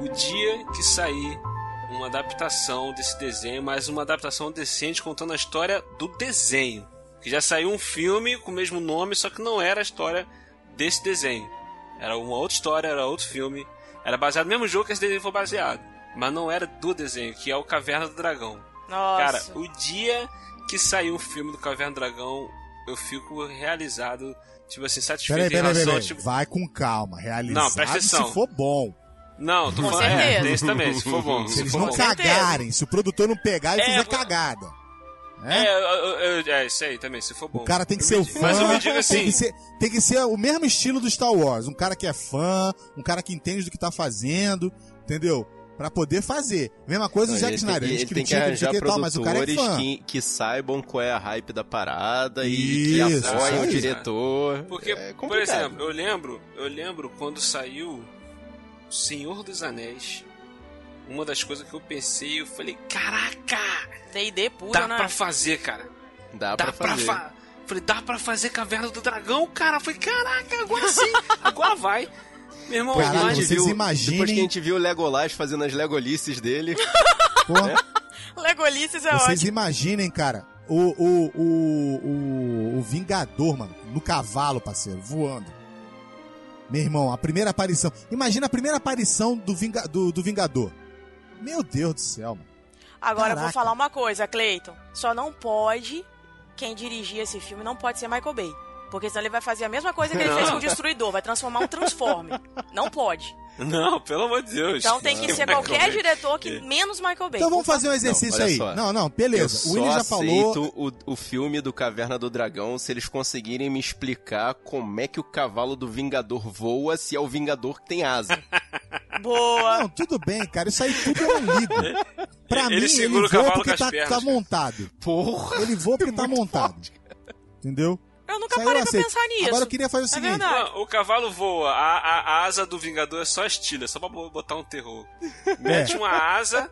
[SPEAKER 3] o dia que sair uma adaptação desse desenho, mas uma adaptação decente contando a história do desenho. Que já saiu um filme com o mesmo nome, só que não era a história desse desenho. Era uma outra história, era outro filme. Era baseado no mesmo jogo que esse desenho foi baseado. Mas não era do desenho, que é o Caverna do Dragão.
[SPEAKER 4] Nossa.
[SPEAKER 3] Cara, o dia que saiu o filme do Caverna do Dragão, eu fico realizado, tipo assim, satisfeito
[SPEAKER 8] Peraí,
[SPEAKER 3] em
[SPEAKER 8] peraí,
[SPEAKER 3] relação,
[SPEAKER 8] peraí.
[SPEAKER 3] tipo,
[SPEAKER 8] Vai com calma. Realizado
[SPEAKER 3] Não, presta atenção.
[SPEAKER 8] se for bom.
[SPEAKER 3] Não, tô
[SPEAKER 4] Com
[SPEAKER 3] falando. É,
[SPEAKER 4] certeza.
[SPEAKER 3] tem também, se for bom.
[SPEAKER 8] Se
[SPEAKER 3] Se
[SPEAKER 8] eles não
[SPEAKER 3] bom.
[SPEAKER 8] cagarem, se o produtor não pegar e
[SPEAKER 3] É,
[SPEAKER 8] fizer cagada.
[SPEAKER 3] É,
[SPEAKER 8] É?
[SPEAKER 3] eu- eu- eu- é, isso aí também, se for bom.
[SPEAKER 8] O cara tem que
[SPEAKER 3] Eu
[SPEAKER 8] ser o fã.
[SPEAKER 3] Mas eu me digo
[SPEAKER 8] tem,
[SPEAKER 3] assim.
[SPEAKER 8] que ser, tem que ser o mesmo estilo do Star Wars. Um cara que é fã, um cara que entende do que tá fazendo, entendeu? Pra poder fazer. Mesma coisa do
[SPEAKER 5] Não,
[SPEAKER 8] Zack Snyder.
[SPEAKER 5] tem,
[SPEAKER 8] A gente
[SPEAKER 5] ele tem que
[SPEAKER 8] critica, não sei
[SPEAKER 5] arranjar
[SPEAKER 8] o que e tal, mas o cara é
[SPEAKER 5] produtores
[SPEAKER 8] fã.
[SPEAKER 5] que, que saibam qual é a hype da parada e que
[SPEAKER 8] Isso,
[SPEAKER 5] apoiem
[SPEAKER 8] isso
[SPEAKER 5] o diretor.
[SPEAKER 3] Porque,
[SPEAKER 5] é
[SPEAKER 3] por exemplo, eu lembro, eu lembro quando saiu Senhor dos Anéis. Uma das coisas que eu pensei, eu falei, caraca,
[SPEAKER 4] D&D puro,
[SPEAKER 3] dá
[SPEAKER 4] né?
[SPEAKER 3] pra fazer, cara.
[SPEAKER 5] Dá,
[SPEAKER 3] Dá
[SPEAKER 5] pra
[SPEAKER 3] pra
[SPEAKER 5] fazer.
[SPEAKER 3] fa... Falei, dá pra fazer Caverna do Dragão, cara. Eu falei, caraca, agora sim, agora vai. Meu irmão,
[SPEAKER 5] Depois que a
[SPEAKER 8] Caralho,
[SPEAKER 5] gente
[SPEAKER 8] vocês
[SPEAKER 5] viu-
[SPEAKER 8] imaginem-
[SPEAKER 5] Depois que a gente viu o Legolas fazendo as Legolices dele.
[SPEAKER 8] Porra,
[SPEAKER 4] Legolices é
[SPEAKER 8] vocês
[SPEAKER 4] ótimo.
[SPEAKER 8] imaginem, cara, o, o, o, o, o Vingador, mano, no cavalo, parceiro, voando. Meu irmão, a primeira aparição. Imagina a primeira aparição do, Vinga, do, do Vingador. Meu Deus do céu, mano.
[SPEAKER 4] Agora eu vou
[SPEAKER 8] Caraca.
[SPEAKER 4] falar uma coisa, Cleiton. Só não pode, quem dirigir esse filme não pode ser Michael Bay. Porque senão ele vai fazer a mesma coisa que ele fez com o Destruidor, vai transformar um Transforme. Não pode.
[SPEAKER 3] Não, pelo amor de Deus.
[SPEAKER 4] Então tem que ser
[SPEAKER 3] Michael
[SPEAKER 4] qualquer
[SPEAKER 3] Bay.
[SPEAKER 4] diretor que menos Michael Bay.
[SPEAKER 8] Então vamos fazer um exercício
[SPEAKER 5] olha
[SPEAKER 8] aí.
[SPEAKER 5] só.
[SPEAKER 8] Não, não,
[SPEAKER 5] Eu
[SPEAKER 8] beleza. O
[SPEAKER 5] só
[SPEAKER 8] William já falou.
[SPEAKER 5] aceito o, o filme do Caverna do Dragão se eles conseguirem me explicar como é que o cavalo do Vingador voa se é o Vingador que tem asa.
[SPEAKER 4] Boa.
[SPEAKER 8] Não, tudo bem, cara. Isso aí tudo eu não ligo. Pra
[SPEAKER 3] Ele
[SPEAKER 8] mim, ele
[SPEAKER 3] o
[SPEAKER 8] voa porque tá, tá montado.
[SPEAKER 5] Porra!
[SPEAKER 8] Ele voa porque tá montado. Entendeu?
[SPEAKER 4] Eu nunca
[SPEAKER 8] aí
[SPEAKER 4] parei pra
[SPEAKER 8] aceito.
[SPEAKER 4] pensar nisso.
[SPEAKER 8] Agora eu queria fazer o
[SPEAKER 4] É
[SPEAKER 8] seguinte.
[SPEAKER 4] verdade.
[SPEAKER 3] O cavalo voa, a, a- a asa do Vingador é só estilo, é só pra botar um terror. Mete uma asa,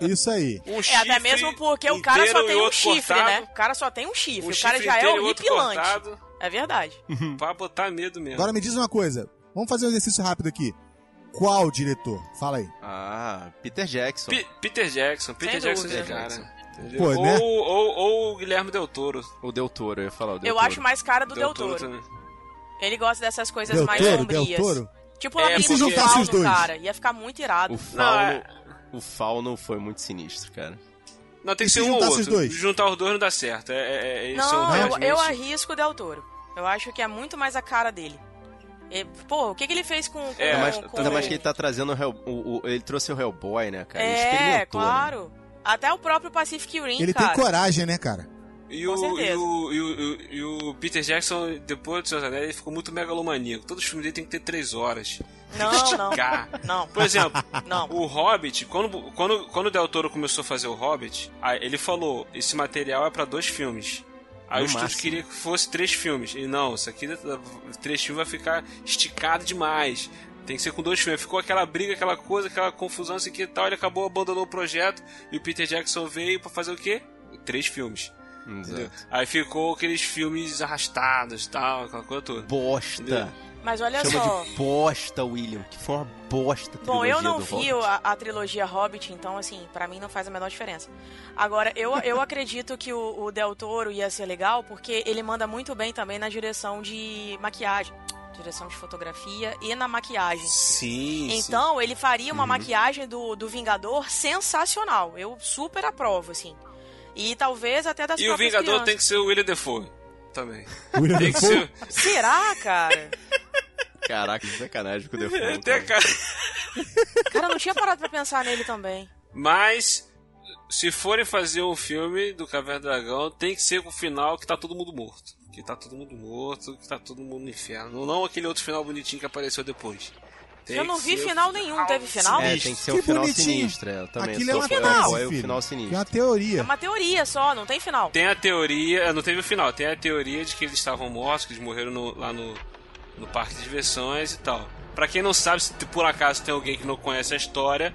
[SPEAKER 8] Isso aí.
[SPEAKER 3] um
[SPEAKER 4] É até mesmo porque o cara só tem um chifre,
[SPEAKER 3] cortado,
[SPEAKER 4] né? O cara só tem um chifre.
[SPEAKER 3] Um
[SPEAKER 4] o cara
[SPEAKER 3] chifre
[SPEAKER 4] já é horripilante. É verdade.
[SPEAKER 3] pra botar medo mesmo.
[SPEAKER 8] Agora me diz uma coisa. Vamos fazer um exercício rápido aqui. Qual diretor? Fala aí.
[SPEAKER 5] Ah, Peter Jackson.
[SPEAKER 3] Pe- Peter Jackson, Peter
[SPEAKER 4] Sem
[SPEAKER 3] Jackson
[SPEAKER 4] dúvida.
[SPEAKER 3] é cara. Entendeu?
[SPEAKER 8] Pô,
[SPEAKER 3] ou,
[SPEAKER 8] né?
[SPEAKER 3] ou, ou o Guilherme Del Toro.
[SPEAKER 5] O Del Toro, eu ia falar o Del
[SPEAKER 4] Eu
[SPEAKER 5] Toro.
[SPEAKER 4] acho mais cara do Del, Toro.
[SPEAKER 3] também.
[SPEAKER 4] Ele gosta dessas coisas
[SPEAKER 8] Del
[SPEAKER 4] mais
[SPEAKER 8] Toro, Del
[SPEAKER 4] sombrias.
[SPEAKER 8] Toro?
[SPEAKER 4] Tipo o
[SPEAKER 3] É,
[SPEAKER 4] labirinto do fauno,
[SPEAKER 8] dois.
[SPEAKER 4] cara. Ia ficar muito irado.
[SPEAKER 5] O
[SPEAKER 3] Não,
[SPEAKER 5] Fauno,
[SPEAKER 3] é-
[SPEAKER 5] o Fauno foi muito sinistro, cara.
[SPEAKER 3] Não, tem que
[SPEAKER 8] se
[SPEAKER 3] ser um ou outro.
[SPEAKER 8] dois?
[SPEAKER 3] Juntar os dois não dá certo. É, é, é, é
[SPEAKER 4] Não, eu,
[SPEAKER 3] realmente-
[SPEAKER 4] eu arrisco o Del Toro. Eu acho que é muito mais a cara dele. E, pô, o que, que ele fez com, com,
[SPEAKER 3] É,
[SPEAKER 5] Ainda mais,
[SPEAKER 4] com
[SPEAKER 5] ainda mais que ele tá trazendo o, Hell- o- o- Ele trouxe o Hellboy, né, cara? Ele
[SPEAKER 4] É,
[SPEAKER 5] experimentou, né?
[SPEAKER 4] Até o próprio Pacific Rim,
[SPEAKER 8] Ele
[SPEAKER 4] cara.
[SPEAKER 8] tem coragem, né, cara?
[SPEAKER 3] E o, e, o, e, o, e o- Peter Jackson, depois do Seus Anéis, ele ficou muito megalomaníaco. Todos os filmes dele tem que ter três horas.
[SPEAKER 4] Não, não.
[SPEAKER 3] Esticar.
[SPEAKER 4] Não.
[SPEAKER 3] Por exemplo,
[SPEAKER 4] Não.
[SPEAKER 3] o Hobbit, quando, quando, quando o Del Toro começou a fazer o Hobbit, aí ele falou: esse material é pra dois filmes. Aí
[SPEAKER 5] No
[SPEAKER 3] o estúdio queria que fosse três filmes. E não, isso aqui, três filmes vai ficar esticado demais. Tem que ser com dois filmes. Ficou aquela briga, aquela coisa, aquela confusão assim que tal. Ele acabou, abandonou o projeto. E o Peter Jackson veio pra fazer o quê? Três filmes. Aí ficou aqueles filmes arrastados e tal, aquela coisa toda.
[SPEAKER 5] Bosta.
[SPEAKER 3] Entendeu?
[SPEAKER 4] Mas olha
[SPEAKER 5] Chama
[SPEAKER 4] só.
[SPEAKER 5] de bosta, William. Que foi uma bosta
[SPEAKER 4] Bom, eu não vi a, a trilogia Hobbit, então, assim, pra mim não faz a menor diferença. Agora, eu, eu acredito que o, o Del Toro ia ser legal, porque ele manda muito bem também na direção de maquiagem, direção de fotografia e na maquiagem.
[SPEAKER 3] Sim, sim.
[SPEAKER 4] Então, ele faria
[SPEAKER 5] Uhum.
[SPEAKER 4] uma maquiagem do, do Vingador sensacional. Eu super aprovo, assim. E talvez até das
[SPEAKER 3] E o Vingador tem
[SPEAKER 4] crianças.
[SPEAKER 3] que ser o William Defoe. Também.
[SPEAKER 8] William
[SPEAKER 3] Tem que ser.
[SPEAKER 4] Será, cara?
[SPEAKER 5] Caraca, que sacanagem com o Defoe.
[SPEAKER 3] Tem a
[SPEAKER 5] cara.
[SPEAKER 3] cara.
[SPEAKER 4] Cara, eu não tinha parado pra pensar nele também.
[SPEAKER 3] Mas, se forem fazer um filme do Caverna do Dragão, tem que ser com o final que tá todo mundo morto. Que tá todo mundo morto, que tá todo mundo no inferno. Não aquele outro final bonitinho que apareceu depois. Tem
[SPEAKER 4] Eu não vi final nenhum, teve final?
[SPEAKER 5] É, tem que ser
[SPEAKER 8] Que
[SPEAKER 5] um final
[SPEAKER 8] bonitinho.
[SPEAKER 5] sinistro, é, eu também.
[SPEAKER 8] Aquilo é
[SPEAKER 5] sou-
[SPEAKER 8] uma
[SPEAKER 5] eu
[SPEAKER 8] tese,
[SPEAKER 5] apoio o final
[SPEAKER 8] Que é
[SPEAKER 5] sinistro.
[SPEAKER 8] uma
[SPEAKER 4] É
[SPEAKER 8] teoria.
[SPEAKER 4] uma teoria só, não tem final.
[SPEAKER 3] Tem a teoria, não teve o final, tem a teoria de que eles estavam mortos, que eles morreram no- lá no, no parque de diversões e tal. Pra quem não sabe, se por acaso tem alguém que não conhece a história,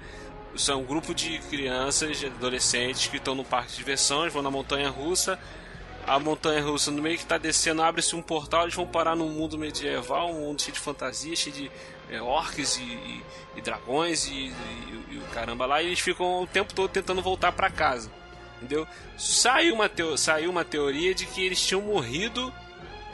[SPEAKER 3] são um grupo de crianças, de adolescentes que estão no parque de diversões, vão na montanha russa. A montanha russa, no meio que tá descendo, abre-se um portal, eles vão parar num mundo medieval, um mundo cheio de fantasia, cheio de é, orcs e, e- e dragões e, e- o caramba lá, e eles ficam o tempo todo tentando voltar pra casa. Entendeu? Saiu uma, teo- saiu uma teoria de que eles tinham morrido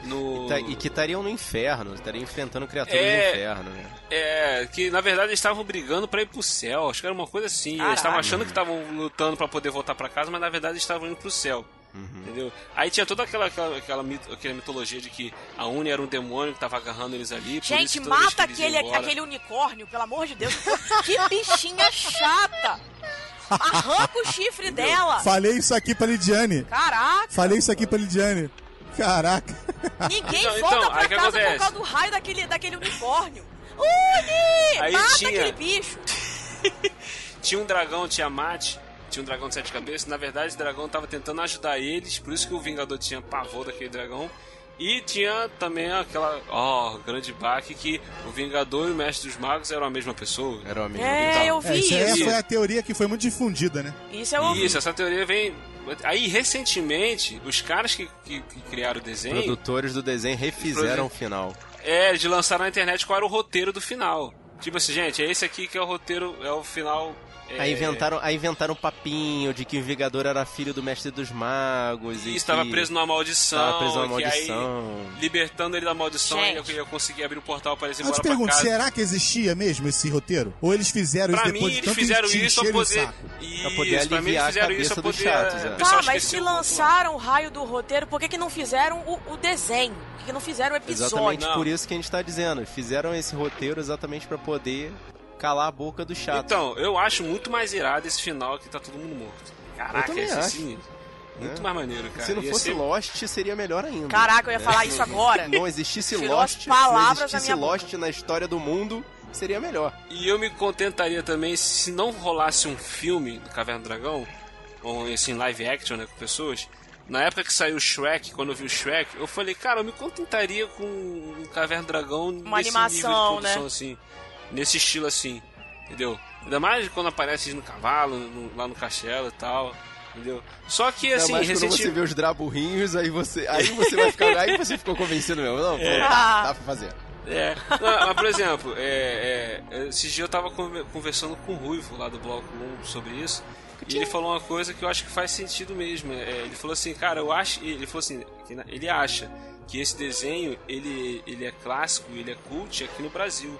[SPEAKER 3] no.
[SPEAKER 5] E, tá- que estariam no inferno, estariam enfrentando criaturas
[SPEAKER 3] É.
[SPEAKER 5] do inferno, né?
[SPEAKER 3] É, que na verdade eles estavam brigando pra ir pro céu. Acho que era uma coisa assim. Eles estavam achando que estavam lutando pra poder voltar pra casa, mas na verdade eles estavam indo pro céu. Entendeu? Aí tinha toda aquela, aquela, aquela, mito- aquela mitologia de que a Uni era um demônio que tava agarrando eles ali. por isso
[SPEAKER 4] Gente,
[SPEAKER 3] vez
[SPEAKER 4] mata aquele,
[SPEAKER 3] embora-
[SPEAKER 4] aquele unicórnio, pelo amor de Deus. Que bichinha chata. Arranca o chifre dela.
[SPEAKER 8] Falei isso aqui pra Lidiane.
[SPEAKER 4] Caraca,
[SPEAKER 8] Falei isso aqui pra Lidiane. Caraca.
[SPEAKER 4] ninguém
[SPEAKER 3] Então,
[SPEAKER 4] volta
[SPEAKER 3] então,
[SPEAKER 4] pra casa por
[SPEAKER 3] acontece?
[SPEAKER 4] causa do raio daquele, daquele unicórnio. Uni!
[SPEAKER 3] Aí
[SPEAKER 4] mata
[SPEAKER 3] tinha-
[SPEAKER 4] aquele bicho.
[SPEAKER 3] Tinha um dragão Tiamat, tinha um dragão de sete cabeças. Na verdade, esse dragão tava tentando ajudar eles, por isso que o Vingador tinha pavor daquele dragão. E tinha também aquela, ó, grande baque que o Vingador e o Mestre dos Magos eram a mesma pessoa.
[SPEAKER 5] Era o mesmo.
[SPEAKER 4] É, eu
[SPEAKER 8] É,
[SPEAKER 4] vi
[SPEAKER 8] isso aí
[SPEAKER 4] isso.
[SPEAKER 8] foi a teoria que foi muito difundida, né?
[SPEAKER 4] Isso eu ouvi.
[SPEAKER 3] Isso, essa teoria vem. Aí, recentemente, os caras que, que- que criaram o desenho,
[SPEAKER 5] Produtores do desenho refizeram o final.
[SPEAKER 3] é, eles lançaram na internet qual era o roteiro do final. Tipo assim, gente, é esse aqui que é o roteiro, é o final. É,
[SPEAKER 5] Aí inventaram, aí inventaram um papinho de que o Vingador era filho do Mestre dos Magos.
[SPEAKER 3] E
[SPEAKER 5] e
[SPEAKER 3] estava preso numa maldição.
[SPEAKER 5] Tava preso numa
[SPEAKER 3] que aí,
[SPEAKER 5] maldição.
[SPEAKER 3] libertando ele da maldição,
[SPEAKER 4] Gente.
[SPEAKER 3] ele ia conseguir abrir o portal para eles ir
[SPEAKER 8] Eu te pergunto,
[SPEAKER 3] casa.
[SPEAKER 8] será que existia mesmo esse roteiro? Ou eles fizeram
[SPEAKER 3] Pra
[SPEAKER 8] isso
[SPEAKER 3] mim,
[SPEAKER 8] depois de
[SPEAKER 3] eles
[SPEAKER 8] tanto
[SPEAKER 3] fizeram
[SPEAKER 8] te
[SPEAKER 3] isso pra poder. Isso,
[SPEAKER 5] Pra poder
[SPEAKER 3] pra mim, eles
[SPEAKER 5] aliviar a
[SPEAKER 3] fizeram isso pra
[SPEAKER 5] cabeça dos
[SPEAKER 3] poder.
[SPEAKER 5] chatos, é.
[SPEAKER 4] Tá, mas se lançaram o raio do roteiro, por que, que não fizeram o, o desenho? Por que, que não fizeram o episódio?
[SPEAKER 5] Exatamente
[SPEAKER 3] Não.
[SPEAKER 5] por isso que a gente tá dizendo. Fizeram esse roteiro exatamente pra poder calar a boca do chato.
[SPEAKER 3] Então, eu acho muito mais irado esse final que tá todo mundo morto. Caraca, esse
[SPEAKER 5] acho.
[SPEAKER 3] sim. Muito
[SPEAKER 5] É.
[SPEAKER 3] mais maneiro, cara.
[SPEAKER 5] Se não fosse
[SPEAKER 3] ser-
[SPEAKER 5] Lost, seria melhor ainda.
[SPEAKER 4] Caraca, eu ia
[SPEAKER 5] né?
[SPEAKER 4] falar isso agora.
[SPEAKER 5] Não existisse
[SPEAKER 4] Tirou
[SPEAKER 5] Lost,
[SPEAKER 4] palavras
[SPEAKER 5] não existisse
[SPEAKER 4] minha boca.
[SPEAKER 5] Lost na história do mundo, seria melhor.
[SPEAKER 3] E eu me contentaria também se não rolasse um filme do Caverna do Dragão, ou assim, live action, né, com pessoas. Na época que saiu o Shrek, quando eu vi o Shrek, eu falei, cara, eu me contentaria com um Caverna do Dragão
[SPEAKER 4] Uma
[SPEAKER 3] nesse
[SPEAKER 4] animação,
[SPEAKER 3] nível de produção,
[SPEAKER 4] né?
[SPEAKER 3] assim. Nesse estilo assim, entendeu? Ainda mais quando aparece no cavalo, no- lá no castelo e tal, entendeu? Só que assim,
[SPEAKER 5] mais quando
[SPEAKER 3] recenti-
[SPEAKER 5] você vê os draburrinhos, aí você, aí você vai ficar. Aí você ficou convencido mesmo. Não,
[SPEAKER 3] É.
[SPEAKER 5] dá, dá pra fazer.
[SPEAKER 3] É, não, mas por exemplo, é, é, esses dias eu tava conver- conversando com o Ruivo lá do Bloco 1 sobre isso. E ele falou uma coisa que eu acho que faz sentido mesmo. É, ele falou assim, cara, eu acho. Ele falou assim, ele acha que esse desenho ele, ele é clássico, ele é cult aqui no Brasil.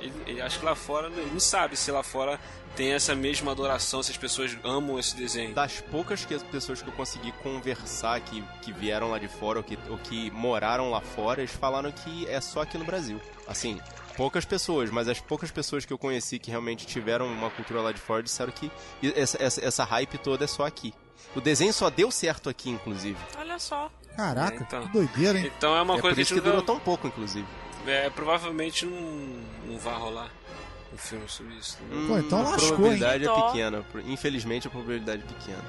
[SPEAKER 3] Ele, ele acha que lá fora, ele não sabe se lá fora tem essa mesma adoração, se as pessoas amam esse desenho.
[SPEAKER 5] Das poucas que, pessoas que eu consegui conversar que, que vieram lá de fora ou que, ou que moraram lá fora, eles falaram que é só aqui no Brasil. Assim, poucas pessoas, mas as poucas pessoas que eu conheci que realmente tiveram uma cultura lá de fora disseram que essa, essa, essa hype toda é só aqui. O desenho só deu certo aqui, inclusive.
[SPEAKER 4] Olha só.
[SPEAKER 8] Caraca,
[SPEAKER 3] É, então.
[SPEAKER 8] que doideira, hein?
[SPEAKER 3] Então é uma
[SPEAKER 5] é
[SPEAKER 3] coisa
[SPEAKER 5] por isso
[SPEAKER 3] que
[SPEAKER 5] durou tão pouco, inclusive.
[SPEAKER 3] É, provavelmente não, não vai rolar um filme sobre isso. né?
[SPEAKER 8] Pô, então
[SPEAKER 5] a
[SPEAKER 8] lascou,
[SPEAKER 5] probabilidade
[SPEAKER 4] hein?
[SPEAKER 5] é pequena. Infelizmente, a probabilidade é pequena.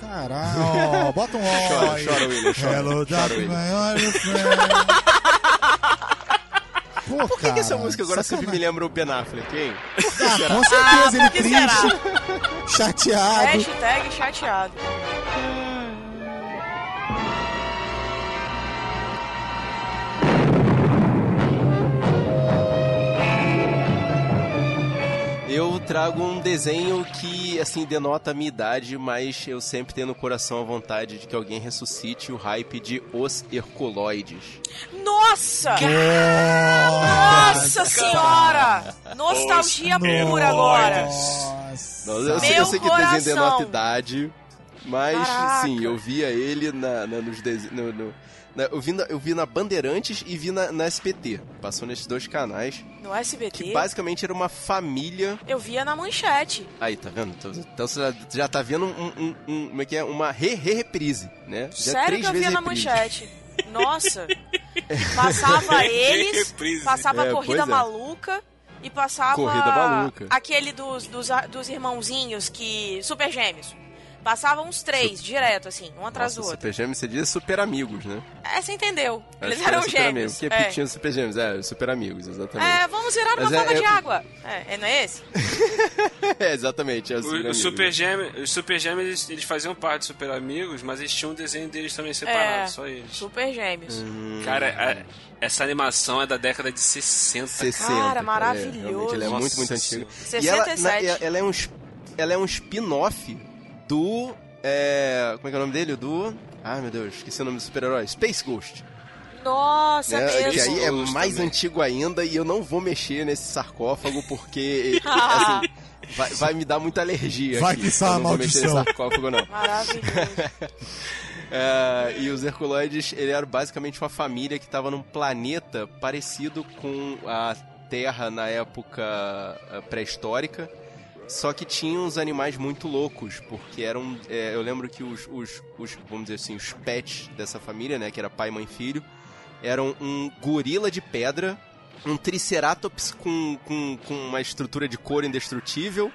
[SPEAKER 8] Caralho, ó, bota um ó
[SPEAKER 5] Chora,
[SPEAKER 8] aí.
[SPEAKER 5] chora, William, chora.
[SPEAKER 8] Hello,
[SPEAKER 5] Chora.
[SPEAKER 8] Pô,
[SPEAKER 5] Por que, que essa música agora sempre me
[SPEAKER 8] sacanagem.
[SPEAKER 5] lembra o Ben Affleck, hein?
[SPEAKER 8] Ah, com certeza, ele
[SPEAKER 4] por que
[SPEAKER 8] triste, chateado.
[SPEAKER 4] Hashtag chateado.
[SPEAKER 5] Eu trago um desenho que, assim, denota a minha idade, mas eu sempre tenho no coração a vontade de que alguém ressuscite o hype de Os Herculoides.
[SPEAKER 4] Nossa! Nossa senhora! Nostalgia pura agora.
[SPEAKER 8] Nossa.
[SPEAKER 5] Eu, sei, eu sei que desenho denota idade, Mas,
[SPEAKER 4] Caraca.
[SPEAKER 5] sim, eu via ele na, na- nos desenhos. No, no- eu, vi na, eu vi na Bandeirantes e vi na, na SPT. Passou nesses dois canais.
[SPEAKER 4] No SBT,
[SPEAKER 5] Que basicamente era uma família.
[SPEAKER 4] eu via na manchete.
[SPEAKER 5] Aí, tá vendo? Então, então você já, tá vendo um, um- um- como é que é? Uma re- re-reprise, né? Já
[SPEAKER 4] Sério
[SPEAKER 5] três
[SPEAKER 4] que eu via na
[SPEAKER 5] reprise.
[SPEAKER 4] manchete. Nossa. Passava eles, passava
[SPEAKER 5] É,
[SPEAKER 4] Corrida
[SPEAKER 5] pois é.
[SPEAKER 4] Maluca e passava
[SPEAKER 5] Corrida Maluca.
[SPEAKER 4] aquele dos, dos, dos irmãozinhos que... Super Gêmeos. Passava uns três, direto, assim, um atrás
[SPEAKER 5] Nossa,
[SPEAKER 4] do outro.
[SPEAKER 5] Super Gêmeos, você diz Super Amigos, né?
[SPEAKER 4] É, você entendeu.
[SPEAKER 5] Acho
[SPEAKER 4] Eles eram
[SPEAKER 5] Super
[SPEAKER 4] gêmeos.
[SPEAKER 5] Amigos. Que
[SPEAKER 4] É.
[SPEAKER 5] tinha Super Gêmeos, é, Super Amigos, exatamente.
[SPEAKER 4] É, vamos virar uma
[SPEAKER 5] Mas é-
[SPEAKER 4] forma de
[SPEAKER 5] é-
[SPEAKER 4] água. É, é, não é esse?
[SPEAKER 5] É, exatamente, é o Super
[SPEAKER 3] O, o. Super Gêmeos, os Super Gêmeos eles, eles faziam parte dos Super Amigos, mas eles tinham um desenho deles também separado,
[SPEAKER 4] É.
[SPEAKER 3] só eles.
[SPEAKER 4] Super Gêmeos.
[SPEAKER 5] Hum.
[SPEAKER 3] Cara, a- essa animação é da década de 60.
[SPEAKER 5] 60.
[SPEAKER 4] Cara,
[SPEAKER 5] É,
[SPEAKER 4] maravilhoso.
[SPEAKER 5] realmente, ela é muito, muito antiga.
[SPEAKER 3] Senhora.
[SPEAKER 5] E ela,
[SPEAKER 4] 67.
[SPEAKER 5] na- ela é um, ela é um spin-off do. é, como é que é o nome dele? Do. Ai meu Deus, esqueci o nome do super-herói. Space Ghost.
[SPEAKER 4] Nossa,
[SPEAKER 5] né?
[SPEAKER 4] mesmo.
[SPEAKER 5] Que aí é mais
[SPEAKER 3] também.
[SPEAKER 5] antigo ainda e eu não vou mexer nesse sarcófago porque. assim, vai, vai me dar muita alergia.
[SPEAKER 8] Vai
[SPEAKER 5] aqui.
[SPEAKER 8] que
[SPEAKER 5] Eu não vou mexer nesse
[SPEAKER 8] maldição.
[SPEAKER 5] sarcófago, não.
[SPEAKER 4] Maravilhoso.
[SPEAKER 5] É, e os Herculoides, ele era basicamente uma família que estava num planeta parecido com a Terra na época eh, pré-histórica, só que tinha uns animais muito loucos, porque eram. é, eu lembro que os, os, os, vamos dizer assim, os pets dessa família, né, que era pai, mãe filho, eram um gorila de pedra, um triceratops com, com, com uma estrutura de couro indestrutível,